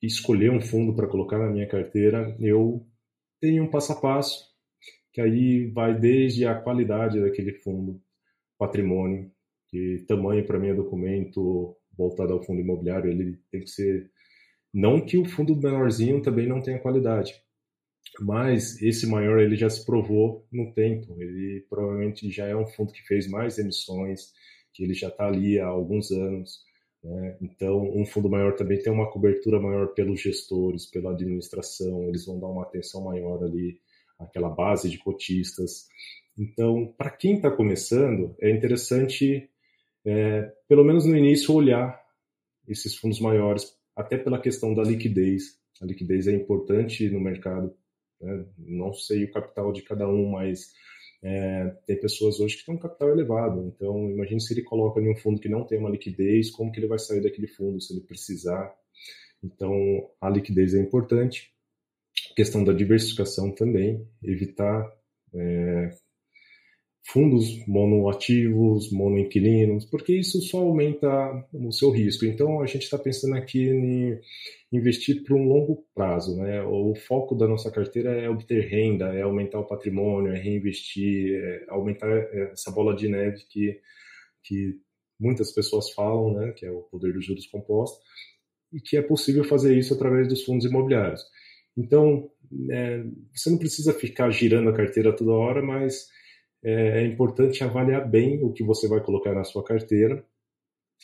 escolher um fundo para colocar na minha carteira, eu tenho um passo a passo, que aí vai desde a qualidade daquele fundo, patrimônio, que tamanho para mim é documento voltado ao fundo imobiliário, ele tem que ser não que o fundo menorzinho também não tenha qualidade, mas esse maior ele já se provou no tempo. Ele provavelmente já é um fundo que fez mais emissões, que ele já está ali há alguns anos. Né? Então, um fundo maior também tem uma cobertura maior pelos gestores, pela administração. Eles vão dar uma atenção maior ali àquela base de cotistas. Então, para quem está começando, é interessante é, pelo menos no início, olhar esses fundos maiores, até pela questão da liquidez. A liquidez é importante no mercado. Né? Não sei o capital de cada um, mas é, tem pessoas hoje que têm um capital elevado. Então, imagine se ele coloca em um fundo que não tem uma liquidez, como que ele vai sair daquele fundo se ele precisar. Então, a liquidez é importante. A questão da diversificação também, evitar é, fundos monoativos, monoinquilinos, porque isso só aumenta o seu risco. Então, a gente está pensando aqui em investir para um longo prazo. Né? O foco da nossa carteira é obter renda, é aumentar o patrimônio, é reinvestir, é aumentar essa bola de neve que, que muitas pessoas falam, né? que é o poder dos juros compostos, e que é possível fazer isso através dos fundos imobiliários. Então, é, você não precisa ficar girando a carteira toda hora, mas é, importante avaliar bem o que você vai colocar na sua carteira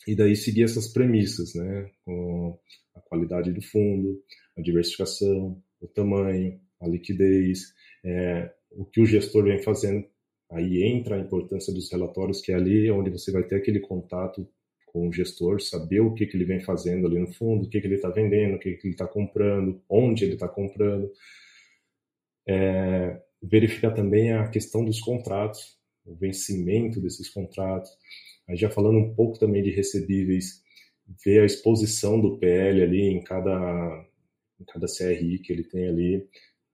e daí seguir essas premissas, né? Com a qualidade do fundo, a diversificação, o tamanho, a liquidez, é, o que o gestor vem fazendo. Aí entra a importância dos relatórios, que é ali onde você vai ter aquele contato com o gestor, saber o que, que ele vem fazendo ali no fundo, o que, que ele está vendendo, o que, que ele está comprando, onde ele está comprando. É, verificar também a questão dos contratos, o vencimento desses contratos. Aí já falando um pouco também de recebíveis, ver a exposição do PL ali em cada, em cada CRI que ele tem ali.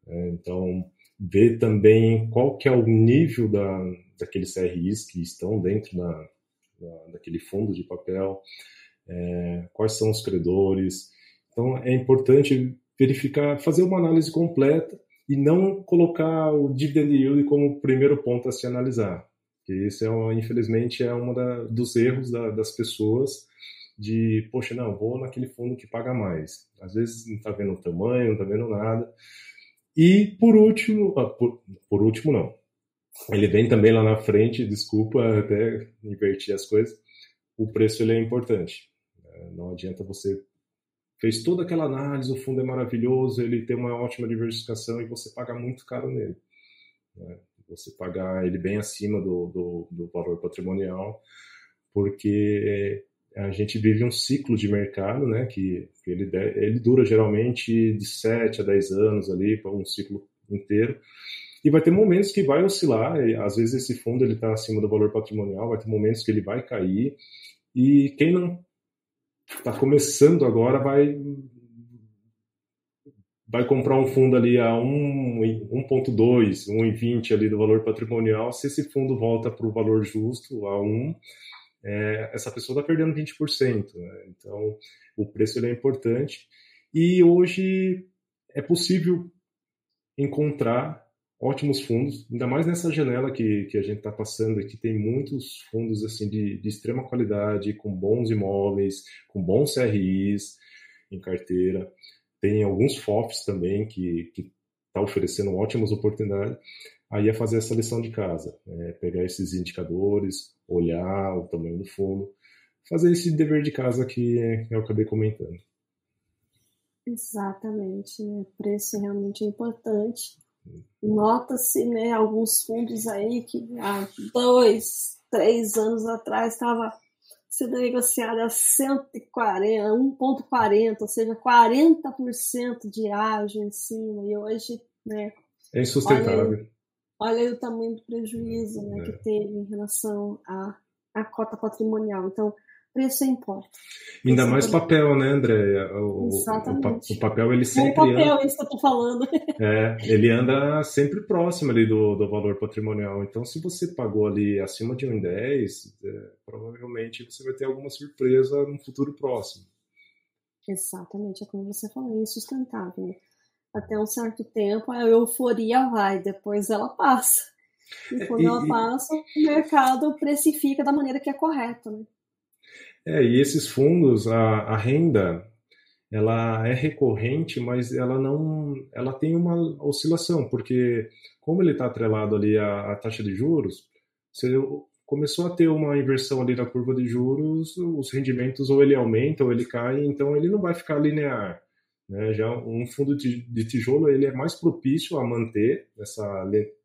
É, então, ver também qual que é o nível da, daqueles CRIs que estão dentro da, da daquele fundo de papel, é, quais são os credores. Então, é importante verificar, fazer uma análise completa e não colocar o dividend yield como primeiro ponto a se analisar. Que isso é, infelizmente, é um dos erros da, das pessoas de, poxa, não, vou naquele fundo que paga mais. Às vezes não está vendo o tamanho, não está vendo nada. E por último, ah, por, por último não, ele vem também lá na frente, desculpa até invertir as coisas, o preço ele é importante. É, não adianta você fez toda aquela análise, o fundo é maravilhoso, ele tem uma ótima diversificação e você paga muito caro nele. Né? Você pagar ele bem acima do, do, do valor patrimonial, porque a gente vive um ciclo de mercado, né, que, ele, ele dura geralmente de 7 a 10 anos ali, para um ciclo inteiro, e vai ter momentos que vai oscilar, às vezes esse fundo ele está acima do valor patrimonial, vai ter momentos que ele vai cair, e quem não está começando agora vai vai comprar um fundo ali a 1.2, 1,20 ali do valor patrimonial, se esse fundo volta para o valor justo, a 1, é, essa pessoa está perdendo 20%. Né? Então, o preço ele é importante. E hoje é possível encontrar ótimos fundos, ainda mais nessa janela que, que a gente está passando aqui, tem muitos fundos assim de, de extrema qualidade, com bons imóveis, com bons CRIs em carteira. Tem alguns FOFs também que está oferecendo ótimas oportunidades. Aí é fazer essa lição de casa, é pegar esses indicadores, olhar o tamanho do fundo, fazer esse dever de casa que eu acabei comentando. Exatamente, né? preço realmente é importante Nota-se, né, alguns fundos aí que há dois, três anos atrás estava sendo negociado a 140, 1,40, ou seja, 40% de ágio em cima, e hoje, né? É insustentável. Olha, olha aí o tamanho do prejuízo né, é. que teve em relação à, à cota patrimonial. Então, preço importa. Ainda preço mais papel, né, André? O, Exatamente. O, o, papel, ele sempre. O papel, anda, isso que eu tô falando. É, ele anda sempre próximo ali do, do valor patrimonial. Então, se você pagou ali acima de 1,10, é, provavelmente você vai ter alguma surpresa no futuro próximo. Exatamente, é como você falou, é insustentável. Até um certo tempo a euforia vai, depois ela passa. E quando e, ela passa, o mercado precifica da maneira que é correta, né? É, e esses fundos, a, a renda, ela é recorrente, mas ela não, ela tem uma oscilação, porque como ele está atrelado ali à, à, taxa de juros, você começou a ter uma inversão ali da curva de juros, os rendimentos ou ele aumenta ou ele cai, então ele não vai ficar linear. Né? Já um fundo de, tijolo ele é mais propício a manter essa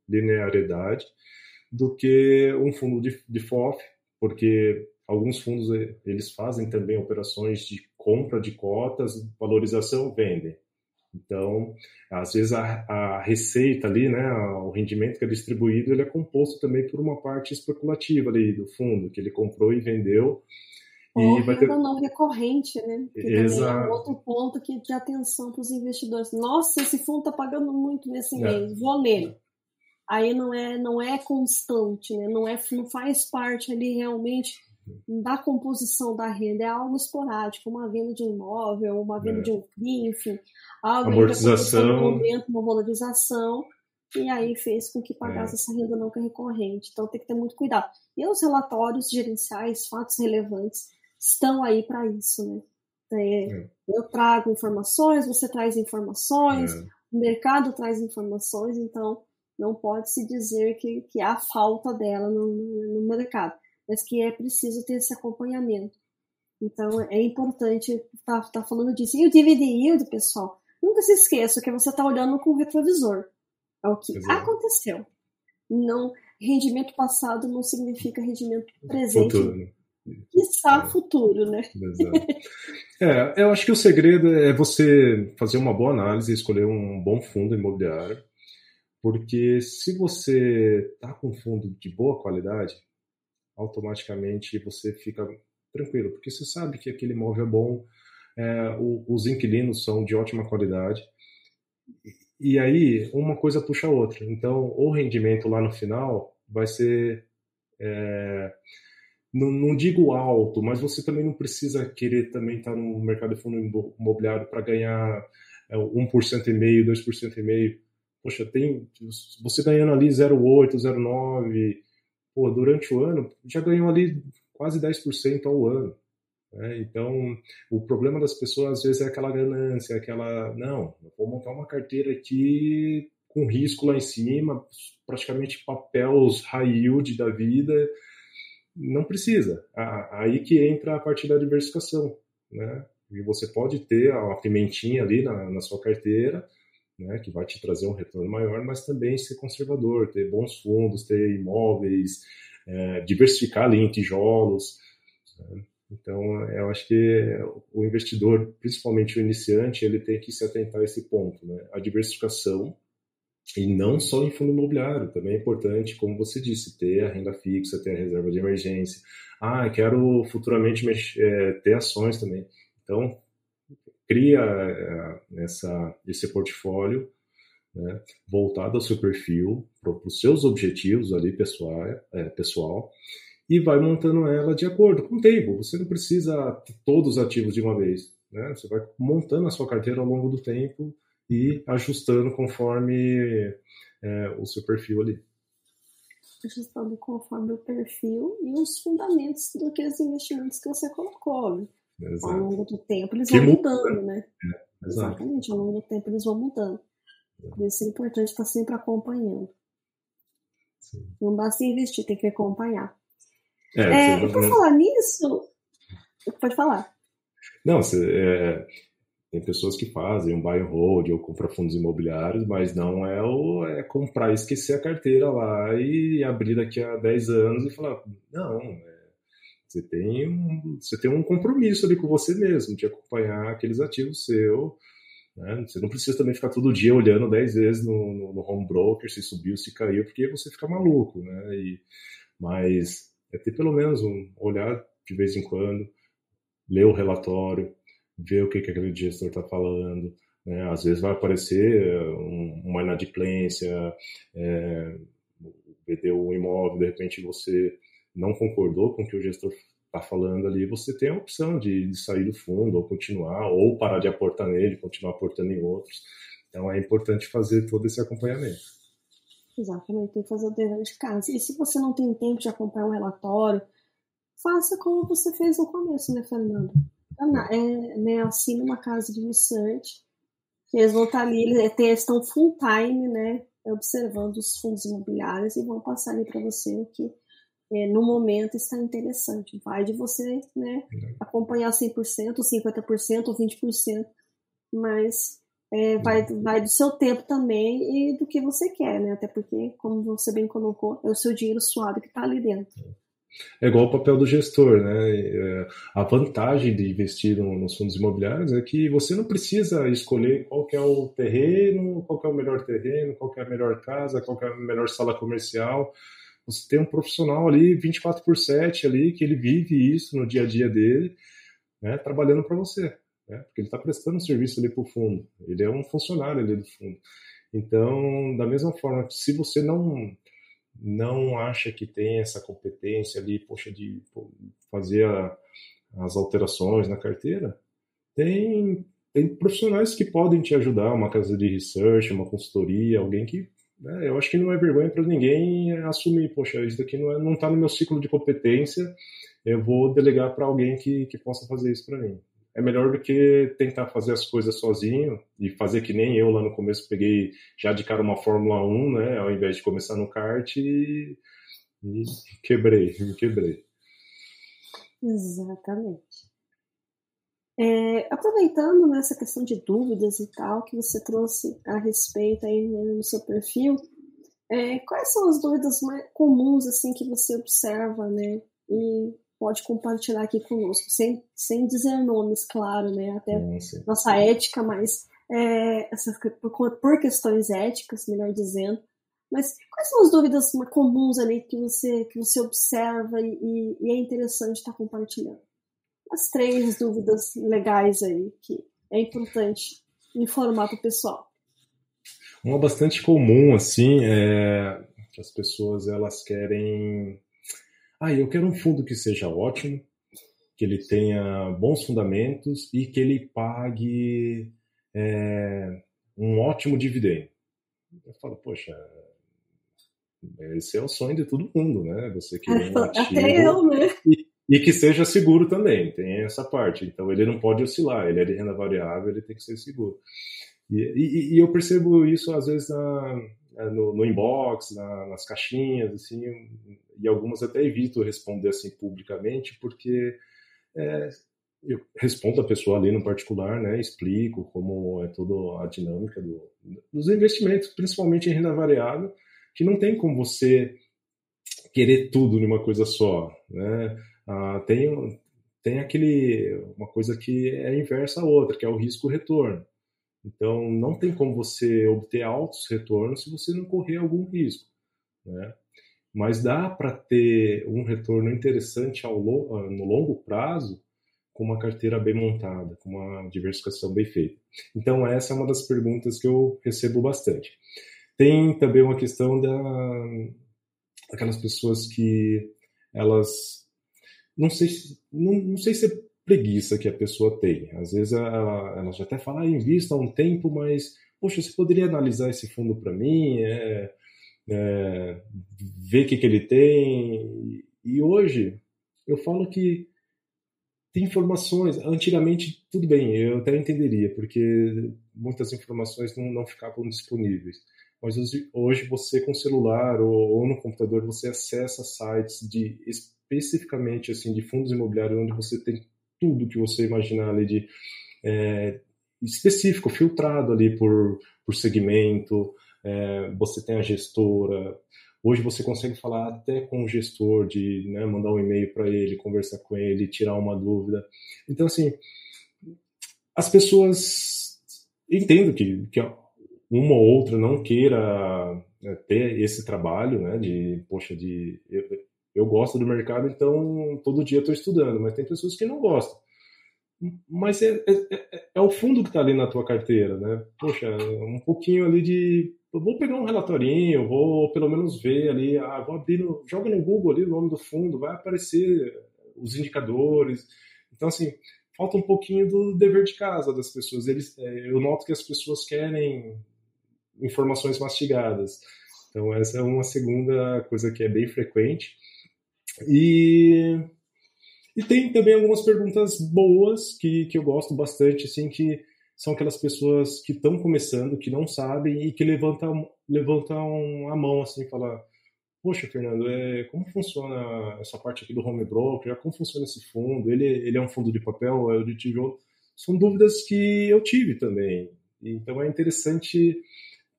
linearidade do que um fundo de, de FOF, porque Alguns fundos eles fazem também operações de compra de cotas, valorização, vendem. Então, às vezes a, a, receita ali, né, o rendimento que é distribuído, ele é composto também por uma parte especulativa ali do fundo, que ele comprou e vendeu. Ou e vai ter... não recorrente, né? Que Exato. é outro ponto que de atenção para os investidores. Nossa, esse fundo está pagando muito nesse é. mês, vou nele. Aí não é, não é constante, né? Não, é, não faz parte ali realmente da composição da renda, é algo esporádico, uma venda de um imóvel, uma venda é. de um CRI, enfim, algo amortização, momento, uma valorização, e aí fez com que pagasse é. essa renda não recorrente. Então tem que ter muito cuidado. E os relatórios gerenciais, fatos relevantes, estão aí para isso, né? É, é, eu trago informações, você traz informações, é. o mercado traz informações, então não pode se dizer que, que há falta dela no, no mercado mas que é preciso ter esse acompanhamento. Então é importante estar tá, tá falando disso. E o DVD yield, pessoal, nunca se esqueça que você está olhando com o retrovisor. É o que Exato. aconteceu. Não, rendimento passado não significa rendimento presente. Futuro. Quiçá é. futuro, né? Exato. É, eu acho que o segredo é você fazer uma boa análise, escolher um bom fundo imobiliário, porque se você está com um fundo de boa qualidade, automaticamente você fica tranquilo, porque você sabe que aquele imóvel é bom, é, o, os inquilinos são de ótima qualidade, e, aí uma coisa puxa a outra. Então, o rendimento lá no final vai ser. É, não, não, digo alto, mas você também não precisa querer também estar no mercado de fundo imobiliário para ganhar é, 1% e meio, 2% e meio. Poxa, tem você ganhando ali 0,8, 0,9, pô, durante o ano já ganhou ali quase 10% ao ano. Né? Então, o problema das pessoas às vezes é aquela ganância, aquela, não, eu vou montar uma carteira aqui com risco lá em cima, praticamente papéis high yield da vida, não precisa. Aí que entra a parte da diversificação, né? E você pode ter uma pimentinha ali na, na sua carteira, né, que vai te trazer um retorno maior, mas também ser conservador, ter bons fundos, ter imóveis, é, diversificar ali em tijolos. Né? Então, eu acho que o investidor, principalmente o iniciante, ele tem que se atentar a esse ponto, né? A diversificação e não só em fundo imobiliário, também é importante, como você disse, ter a renda fixa, ter a reserva de emergência. Ah, quero futuramente mexer, é, ter ações também. Então, cria é, essa, esse portfólio né, voltado ao seu perfil, para os seus objetivos ali pessoal, é, pessoal, e vai montando ela de acordo com o tempo. Você não precisa ter todos os ativos de uma vez. Né? Você vai montando a sua carteira ao longo do tempo e ajustando conforme é, o seu perfil ali. Ajustando conforme o perfil e os fundamentos daqueles investimentos que você colocou. Né? Exato. Ao longo do tempo eles que vão mudando, né? É, Exatamente, ao longo do tempo eles vão mudando. Por isso é importante estar sempre acompanhando. Sim. Não basta investir, tem que acompanhar. É, é, e por falar nisso, pode falar. Não, você, é, tem pessoas que fazem um buy and hold ou compra fundos imobiliários, mas não é o é comprar e esquecer a carteira lá e abrir daqui a 10 anos e falar, não, é, você tem um, você tem um compromisso ali com você mesmo, de acompanhar aqueles ativos seu. Né? Você não precisa também ficar todo dia olhando 10 vezes no, no, no, home broker se subiu, se caiu, porque você fica maluco. Né? E, mas é ter pelo menos um olhar de vez em quando, ler o relatório, ver o que, que aquele gestor está falando. Né? Às vezes vai aparecer um, uma inadimplência, é, vendeu um imóvel, de repente você não concordou com o que o gestor está falando ali, você tem a opção de, de, sair do fundo ou continuar, ou parar de aportar nele, continuar aportando em outros. Então é importante fazer todo esse acompanhamento. Exatamente, tem que fazer o dever de casa. E se você não tem tempo de acompanhar um relatório, faça como você fez no começo, né, Fernando? É, né, assine uma casa de research, que eles vão estar ali, eles estão full time, né, observando os fundos imobiliários e vão passar ali para você o que é, no momento está interessante. Vai de você né, acompanhar 100%, 50%, 20%, mas é, vai, vai do seu tempo também e do que você quer, né? Até porque, como você bem colocou, é o seu dinheiro suado que está ali dentro. É igual o papel do gestor, né? É, a vantagem de investir nos fundos imobiliários é que você não precisa escolher qual é o terreno, qual é o melhor terreno, qual é a melhor casa, qual é a melhor sala comercial. Você tem um profissional ali 24 por 7 ali que ele vive isso no dia a dia dele, né, trabalhando para você, né? Porque ele está prestando um serviço ali para o fundo. Ele é um funcionário ali do fundo. Então, da mesma forma, se você não não acha que tem essa competência ali, poxa, de fazer a, as alterações na carteira, tem, tem profissionais que podem te ajudar, uma casa de research, uma consultoria, alguém que né, eu acho que não é vergonha para ninguém assumir, poxa, isso daqui não está não tá no meu ciclo de competência, eu vou delegar para alguém que, que possa fazer isso para mim é melhor do que tentar fazer as coisas sozinho e fazer que nem eu lá no começo peguei já de cara uma Fórmula 1, né, ao invés de começar no kart e, e quebrei, me quebrei. Exatamente. É, aproveitando nessa questão de dúvidas e tal que você trouxe a respeito aí no seu perfil, é, quais são as dúvidas mais comuns assim que você observa, né? E pode compartilhar aqui conosco, sem, sem dizer nomes, claro, né? Até nossa ética, mas é, por, por questões éticas, melhor dizendo. Mas quais são as dúvidas comuns ali que você, que você observa e, e é interessante estar compartilhando? As três dúvidas legais aí que é importante informar para o pessoal. Uma bastante comum, assim, é que as pessoas elas querem ah, eu quero um fundo que seja ótimo, que ele tenha bons fundamentos e que ele pague é, um ótimo dividendo. Eu falo, poxa, esse é o sonho de todo mundo, né? Você querer um ativo Até eu, né? E, e, que seja seguro também, tem essa parte. Então ele não pode oscilar, ele é de renda variável, ele tem que ser seguro. E, e, e eu percebo isso às vezes na, no, no inbox, na, nas caixinhas, assim, e algumas até evito responder assim publicamente, porque é, eu respondo a pessoa ali no particular, né, explico como é toda a dinâmica do, dos investimentos, principalmente em renda variável, que não tem como você querer tudo numa coisa só, né? Ah, tem tem aquele uma coisa que é inversa à outra, que é o risco retorno. Então não tem como você obter altos retornos se você não correr algum risco, né? mas dá para ter um retorno interessante ao, ah, no longo prazo com uma carteira bem montada, com uma diversificação bem feita. Então, essa é uma das perguntas que eu recebo bastante. Tem também uma questão da aquelas pessoas que elas não sei não, não sei se é preguiça que a pessoa tem. Às vezes ela, ela já até fala, ah, invista há um tempo, mas poxa, você poderia analisar esse fundo para mim? É, é, ver o que, que ele tem. E hoje eu falo que tem informações. Antigamente, tudo bem, eu até entenderia, porque muitas informações não, não ficavam disponíveis. Mas hoje você com celular ou, ou, no computador você acessa sites de especificamente assim de fundos imobiliários onde você tem tudo que você imaginar ali de é, específico, filtrado ali por, por segmento, é, você tem a gestora. Hoje você consegue falar até com o gestor, de né, mandar um e-mail para ele, conversar com ele, tirar uma dúvida. Então, assim, as pessoas entendo que, que uma ou outra não queira né, ter esse trabalho, né, de, poxa, de eu gosto do mercado, então todo dia estou estudando, mas tem pessoas que não gostam mas é, é, é, é, o fundo que está ali na tua carteira, né? Poxa, um pouquinho ali de eu vou pegar um relatorinho, vou pelo menos ver ali, ah, vou abrir, no, joga no Google ali o nome do fundo, vai aparecer os indicadores. Então, assim, falta um pouquinho do dever de casa das pessoas. Eles, é, eu noto que as pessoas querem informações mastigadas. Então, essa é uma segunda coisa que é bem frequente. E, e tem também algumas perguntas boas que, que eu gosto bastante, assim, que são aquelas pessoas que estão começando, que não sabem e que levantam, levantam a mão assim, falar poxa, Fernando, é, como funciona essa parte aqui do home broker? Como funciona esse fundo? Ele, ele é um fundo de papel, é de tijolo? São dúvidas que eu tive também. Então é interessante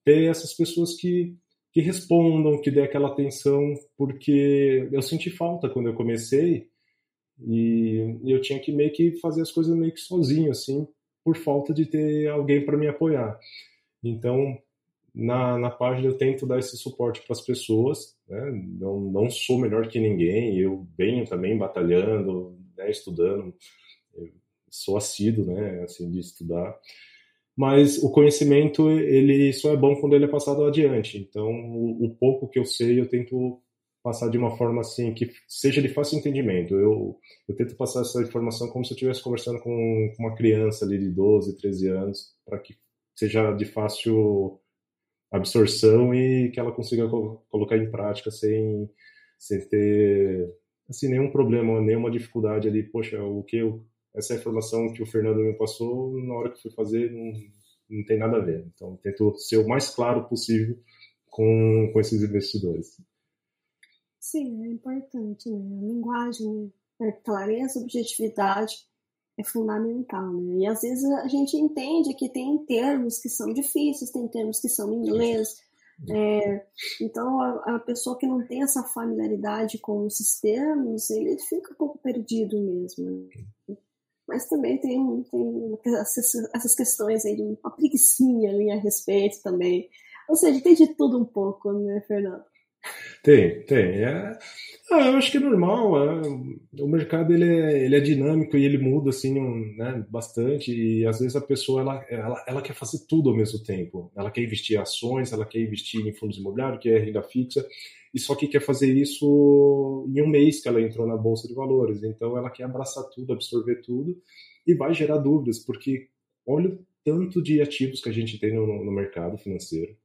ter essas pessoas que que respondam, que dê aquela atenção, porque eu senti falta quando eu comecei e eu tinha que meio que fazer as coisas meio que sozinho, assim, por falta de ter alguém para me apoiar. Então, na, na página eu tento dar esse suporte para as pessoas, né? não, não sou melhor que ninguém, eu venho também batalhando, né, estudando, sou assíduo, né, assim, de estudar, mas o conhecimento ele só é bom quando ele é passado adiante. Então, o, o, pouco que eu sei, eu tento passar de uma forma assim que seja de fácil entendimento. Eu, eu tento passar essa informação como se eu estivesse conversando com, uma criança ali de 12, 13 anos, para que seja de fácil absorção e que ela consiga co colocar em prática sem, sem ter assim nenhum problema, nenhuma dificuldade ali. Poxa, o que eu essa informação que o Fernando me passou, na hora que fui fazer, não, não tem nada a ver. Então, tento ser o mais claro possível com, com esses investidores. Sim, é importante. Né? A linguagem, a né? clareza, objetividade é fundamental. Né? E às vezes a gente entende que tem termos que são difíceis, tem termos que são em inglês. É, então, a, a, pessoa que não tem essa familiaridade com os termos, ele fica um pouco perdido mesmo. Né? Mas também tem, tem essas, questões aí de uma preguiçinha ali a respeito também. Ou seja, tem de tudo um pouco, né, Fernando? Tem, tem. É, ah, eu acho que é normal. É, o mercado ele é, ele é dinâmico e ele muda assim, um, né, bastante. E às vezes a pessoa ela, ela, ela, quer fazer tudo ao mesmo tempo. Ela quer investir em ações, ela quer investir em fundos imobiliários, quer renda fixa e só que quer fazer isso em um mês que ela entrou na bolsa de valores. Então ela quer abraçar tudo, absorver tudo e vai gerar dúvidas, porque olha o tanto de ativos que a gente tem no, no mercado financeiro,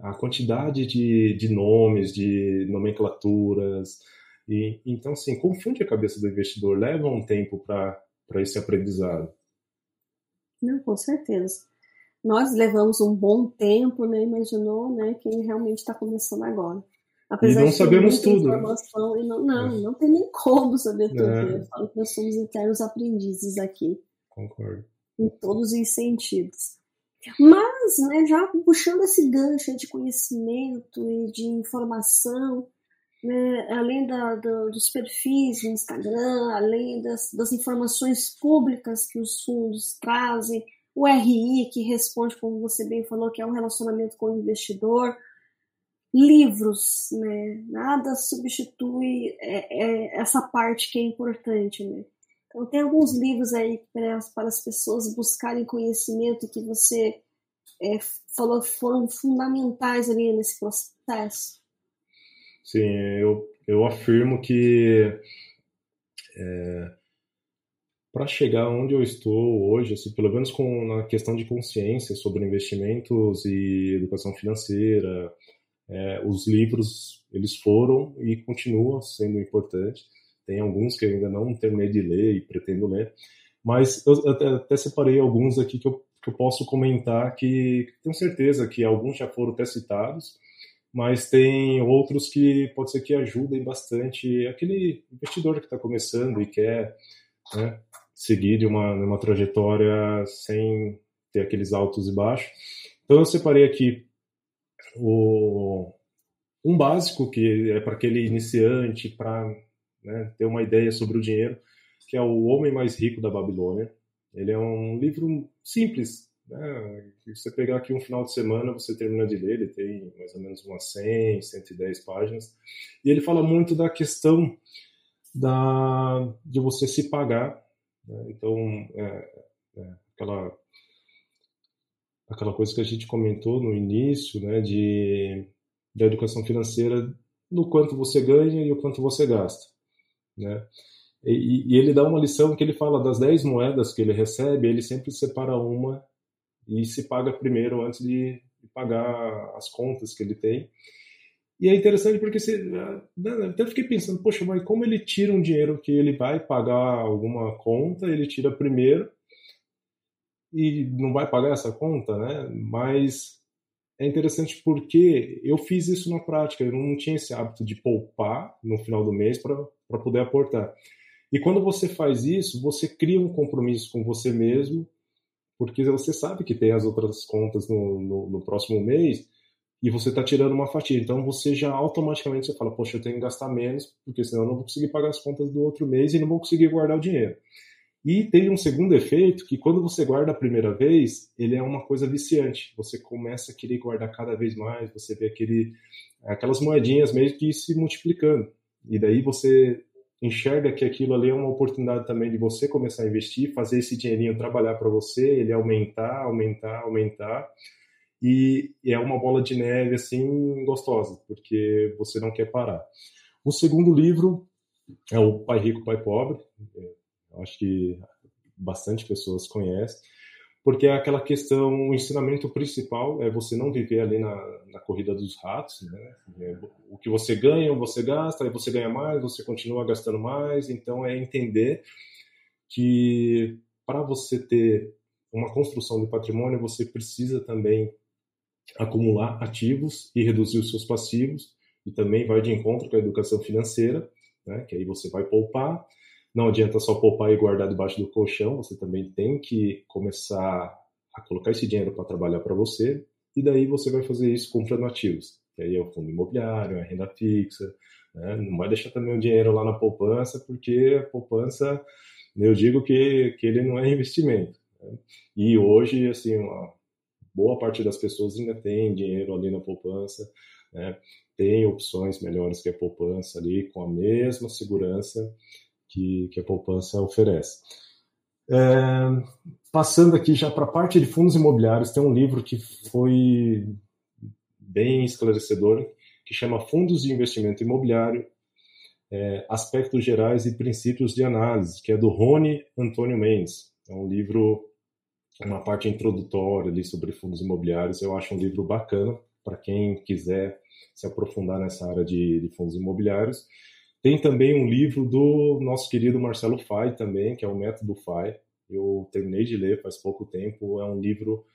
a quantidade de, de nomes, de nomenclaturas. E, então, assim, confunde a cabeça do investidor, leva um tempo para esse aprendizado. Não, com certeza. Nós levamos um bom tempo, né? Imaginou, né? Quem realmente está começando agora. Apesar e não sabemos tudo. Né? E não, não, é. não tem nem como saber tudo. É. Eu falo que nós somos eternos aprendizes aqui. Concordo. Em todos os sentidos. Mas, né, já puxando esse gancho de conhecimento e de informação, né, além da, da, dos perfis no Instagram, além das, das informações públicas que os fundos trazem, o RI, que responde, como você bem falou, que é um relacionamento com o investidor, livros, né? Nada substitui é, é, essa parte que é importante, né? Então tem alguns livros aí para, para as pessoas buscarem conhecimento que você é, falou foram fundamentais ali nesse processo. Sim, eu, eu afirmo que é, para chegar onde eu estou hoje, assim, pelo menos com na questão de consciência sobre investimentos e educação financeira, é, os livros eles foram e continuam sendo importantes. Tem alguns que eu ainda não terminei de ler e pretendo ler, mas eu até, até separei alguns aqui que eu, que eu posso comentar que tenho certeza que alguns já foram até citados, mas tem outros que pode ser que ajudem bastante aquele investidor que está começando e quer né, seguir de uma, uma trajetória sem ter aqueles altos e baixos. Então eu separei aqui o, um básico que é para aquele iniciante, para né, ter uma ideia sobre o dinheiro, que é O Homem Mais Rico da Babilônia. Ele é um livro simples, né, que você pegar aqui um final de semana, você termina de ler, ele tem mais ou menos umas 100, 110 páginas, e ele fala muito da questão da, de você se pagar. Né? Então, é, é, aquela aquela coisa que a gente comentou no início, né, de da educação financeira, no quanto você ganha e o quanto você gasta, né? E, e, ele dá uma lição que ele fala das 10 moedas que ele recebe, ele sempre separa uma e se paga primeiro antes de, de pagar as contas que ele tem. E é interessante porque você, né, até fiquei pensando, poxa, mas como ele tira um dinheiro que ele vai pagar alguma conta, ele tira primeiro e não vai pagar essa conta, né? Mas é interessante porque eu fiz isso na prática, eu não tinha esse hábito de poupar no final do mês para poder aportar. E quando você faz isso, você cria um compromisso com você mesmo, porque você sabe que tem as outras contas no, no, no próximo mês, e você está tirando uma fatia. Então você já automaticamente você fala, poxa, eu tenho que gastar menos, porque senão eu não vou conseguir pagar as contas do outro mês e não vou conseguir guardar o dinheiro. E tem um segundo efeito que quando você guarda a primeira vez, ele é uma coisa viciante. Você começa a querer guardar cada vez mais, você vê aquele, aquelas moedinhas meio que se multiplicando. E daí você enxerga que aquilo ali é uma oportunidade também de você começar a investir, fazer esse dinheirinho trabalhar para você, ele aumentar, aumentar, aumentar e é uma bola de neve assim gostosa, porque você não quer parar. O segundo livro é o Pai Rico, Pai Pobre. Eu acho que bastante pessoas conhecem, porque é aquela questão, o ensinamento principal é você não viver ali na, na corrida dos ratos, né? É, o que você ganha, você gasta, aí você ganha mais, você continua gastando mais, então é entender que para você ter uma construção de patrimônio, você precisa também acumular ativos e reduzir os seus passivos, e também vai de encontro com a educação financeira, né, que aí você vai poupar. Não adianta só poupar e guardar debaixo do colchão, você também tem que começar a colocar esse dinheiro para trabalhar para você, e daí você vai fazer isso comprando ativos, que aí é o fundo imobiliário, é a renda fixa, né? não vai deixar também o dinheiro lá na poupança, porque a poupança, eu digo que, que ele não é investimento. Né? E hoje, assim, uma, boa parte das pessoas ainda tem dinheiro ali na poupança, né? tem opções melhores que a poupança ali, com a mesma segurança que, que a poupança oferece. É, passando aqui já para a parte de fundos imobiliários, tem um livro que foi bem esclarecedor, que chama Fundos de Investimento Imobiliário, é, Aspectos Gerais e Princípios de Análise, que é do Rony Antônio Mendes. É um livro uma parte introdutória ali sobre fundos imobiliários. Eu acho um livro bacana para quem quiser se aprofundar nessa área de, de, fundos imobiliários. Tem também um livro do nosso querido Marcelo Fai também, que é o Método Fai. Eu terminei de ler faz pouco tempo. É um livro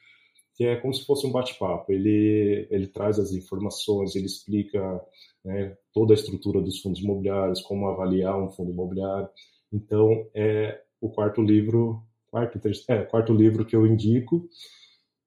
que é como se fosse um bate-papo. Ele, ele traz as informações, ele explica né, toda a estrutura dos fundos imobiliários, como avaliar um fundo imobiliário. Então, é o quarto livro quarto, é, quarto livro que eu indico.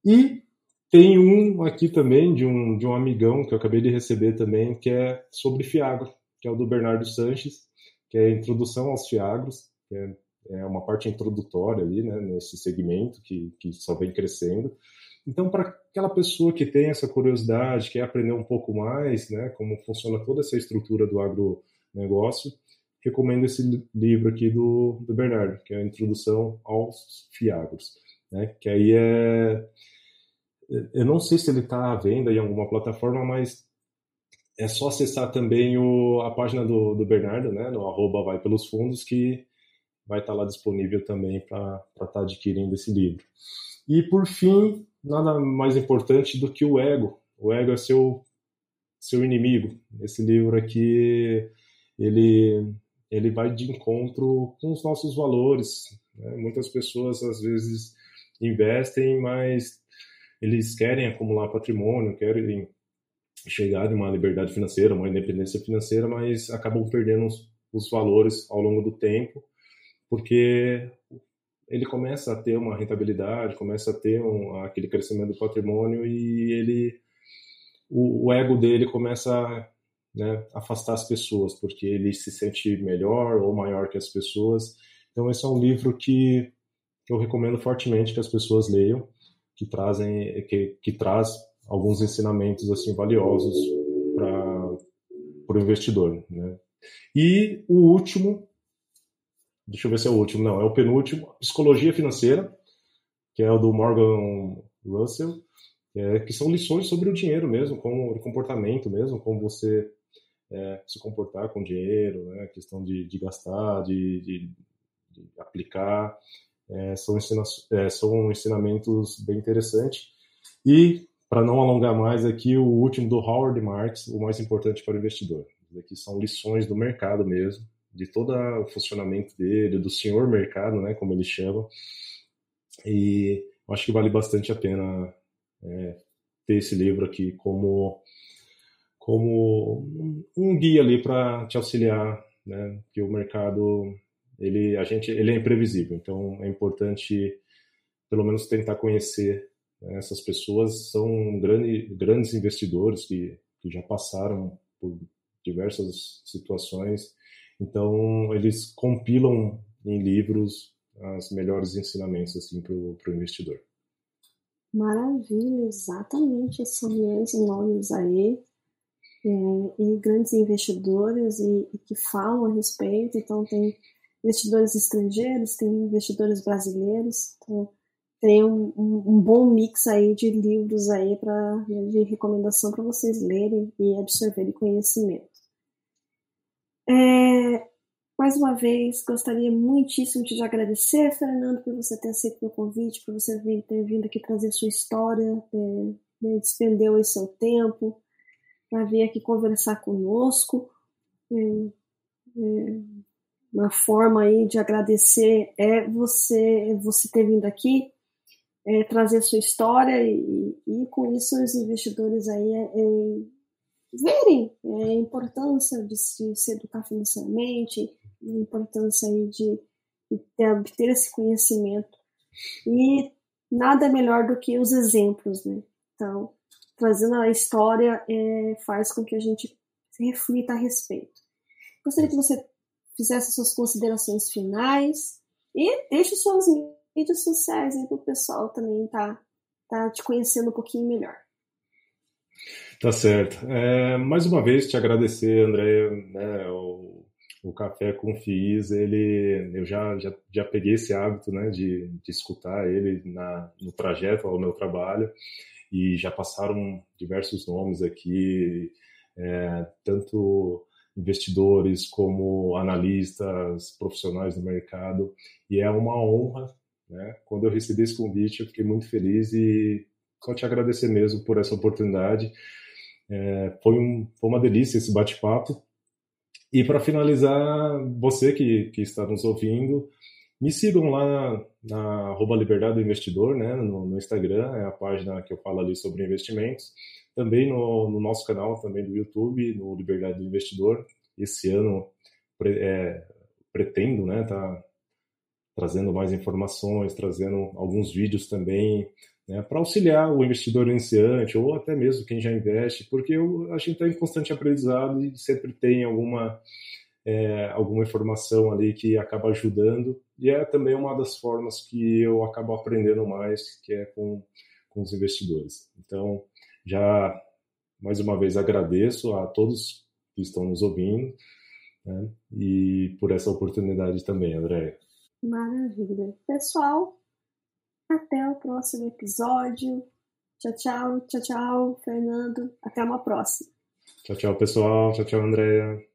E tem um aqui também de um, de um amigão que eu acabei de receber também, que é sobre Fiagro, que é o do Bernardo Sanches, que é a Introdução aos Fiagros, que é, é uma parte introdutória ali, né, nesse segmento que, que só vem crescendo. Então, para aquela pessoa que tem essa curiosidade, quer aprender um pouco mais, né, como funciona toda essa estrutura do agronegócio, recomendo esse livro aqui do, do Bernardo, que é a Introdução aos Fiagros, né? Que aí é... Eu não sei se ele está à venda em alguma plataforma, mas é só acessar também o, a página do, do Bernardo, né? No arroba vai pelos fundos, que vai estar tá lá disponível também para estar tá adquirindo esse livro. E por fim, nada mais importante do que o ego. O ego é seu seu inimigo. Esse livro aqui, ele ele vai de encontro com os nossos valores. Né? Muitas pessoas às vezes investem, mas eles querem acumular patrimônio, querem chegar de uma liberdade financeira, uma independência financeira, mas acabam perdendo os, os valores ao longo do tempo, porque ele começa a ter uma rentabilidade, começa a ter um, aquele crescimento do patrimônio e ele o, o ego dele começa né, afastar as pessoas, porque ele se sente melhor ou maior que as pessoas. Então esse é um livro que eu recomendo fortemente que as pessoas leiam, que trazem que, que traz alguns ensinamentos assim valiosos para o investidor, né? E o último, deixa eu ver se é o último, não, é o penúltimo, Psicologia Financeira, que é o do Morgan Russell, é, que são lições sobre o dinheiro mesmo, como o comportamento mesmo, como você é, se comportar com dinheiro, né, questão de, de gastar, de, de, de aplicar, é, são, ensina, é, são ensinamentos bem interessantes. E, para não alongar mais aqui, o último do Howard Marks, o mais importante para o investidor. Aqui são lições do mercado mesmo, de todo o funcionamento dele, do senhor mercado, né, como ele chama. E acho que vale bastante a pena é, ter esse livro aqui como como um guia ali para te auxiliar, né? Que o mercado ele a gente ele é imprevisível, então é importante pelo menos tentar conhecer? Essas pessoas são grande, grandes investidores que, que já passaram por diversas situações. Então, eles compilam em livros os melhores ensinamentos assim para o investidor. Maravilha, exatamente. São esses nomes aí. É, e grandes investidores e, e, que falam a respeito. Então, tem investidores estrangeiros, tem investidores brasileiros. Então, tem um, um, um bom mix aí de livros aí para de recomendação para vocês lerem e absorverem conhecimento. É, mais uma vez, gostaria muitíssimo de te agradecer, Fernando, por você ter aceito meu convite, por você ter vindo aqui trazer sua história, é, né, despendeu seu tempo para vir aqui conversar conosco. É, é, uma forma aí de agradecer é você, você ter vindo aqui é, trazer sua história e, e, com isso os investidores aí é, é, verem é, a importância de se, se, educar financeiramente, a importância aí de, de ter, obter esse conhecimento. E nada melhor do que os exemplos, né? Então, trazendo a história é, faz com que a gente reflita a respeito. Gostaria que você fizesse suas considerações finais e deixe suas mídias sociais aí para o pessoal também tá, tá te conhecendo um pouquinho melhor. Tá certo. É, mais uma vez te agradecer, André, né, o, o Café com FIIs, ele, eu já, já, já peguei esse hábito né, de, de escutar ele na, no trajeto ao meu trabalho e já passaram diversos nomes aqui, é, tanto investidores como analistas, profissionais do mercado, e é uma honra né? Quando eu recebi esse convite, eu fiquei muito feliz e só te agradecer mesmo por essa oportunidade. É, foi, um, foi uma delícia esse bate-papo. E para finalizar, você que, que está nos ouvindo, me sigam lá na arroba Liberdade do Investidor, né, no, no, Instagram, é a página que eu falo ali sobre investimentos. Também no, no nosso canal, também do YouTube, no Liberdade do Investidor. Esse ano é, pretendo, né, tá trazendo mais informações, trazendo alguns vídeos também, né, para auxiliar o investidor iniciante ou até mesmo quem já investe, porque eu, a gente está em constante aprendizado e sempre tem alguma, é, alguma informação ali que acaba ajudando, e é também uma das formas que eu acabo aprendendo mais, que é com, com os investidores. Então, já mais uma vez agradeço a todos que estão nos ouvindo né, e por essa oportunidade também, André. Maravilha. Pessoal, até o próximo episódio. Tchau, tchau, tchau, tchau, Fernando. Até uma próxima. Tchau, tchau, pessoal. Tchau, tchau, Andréia.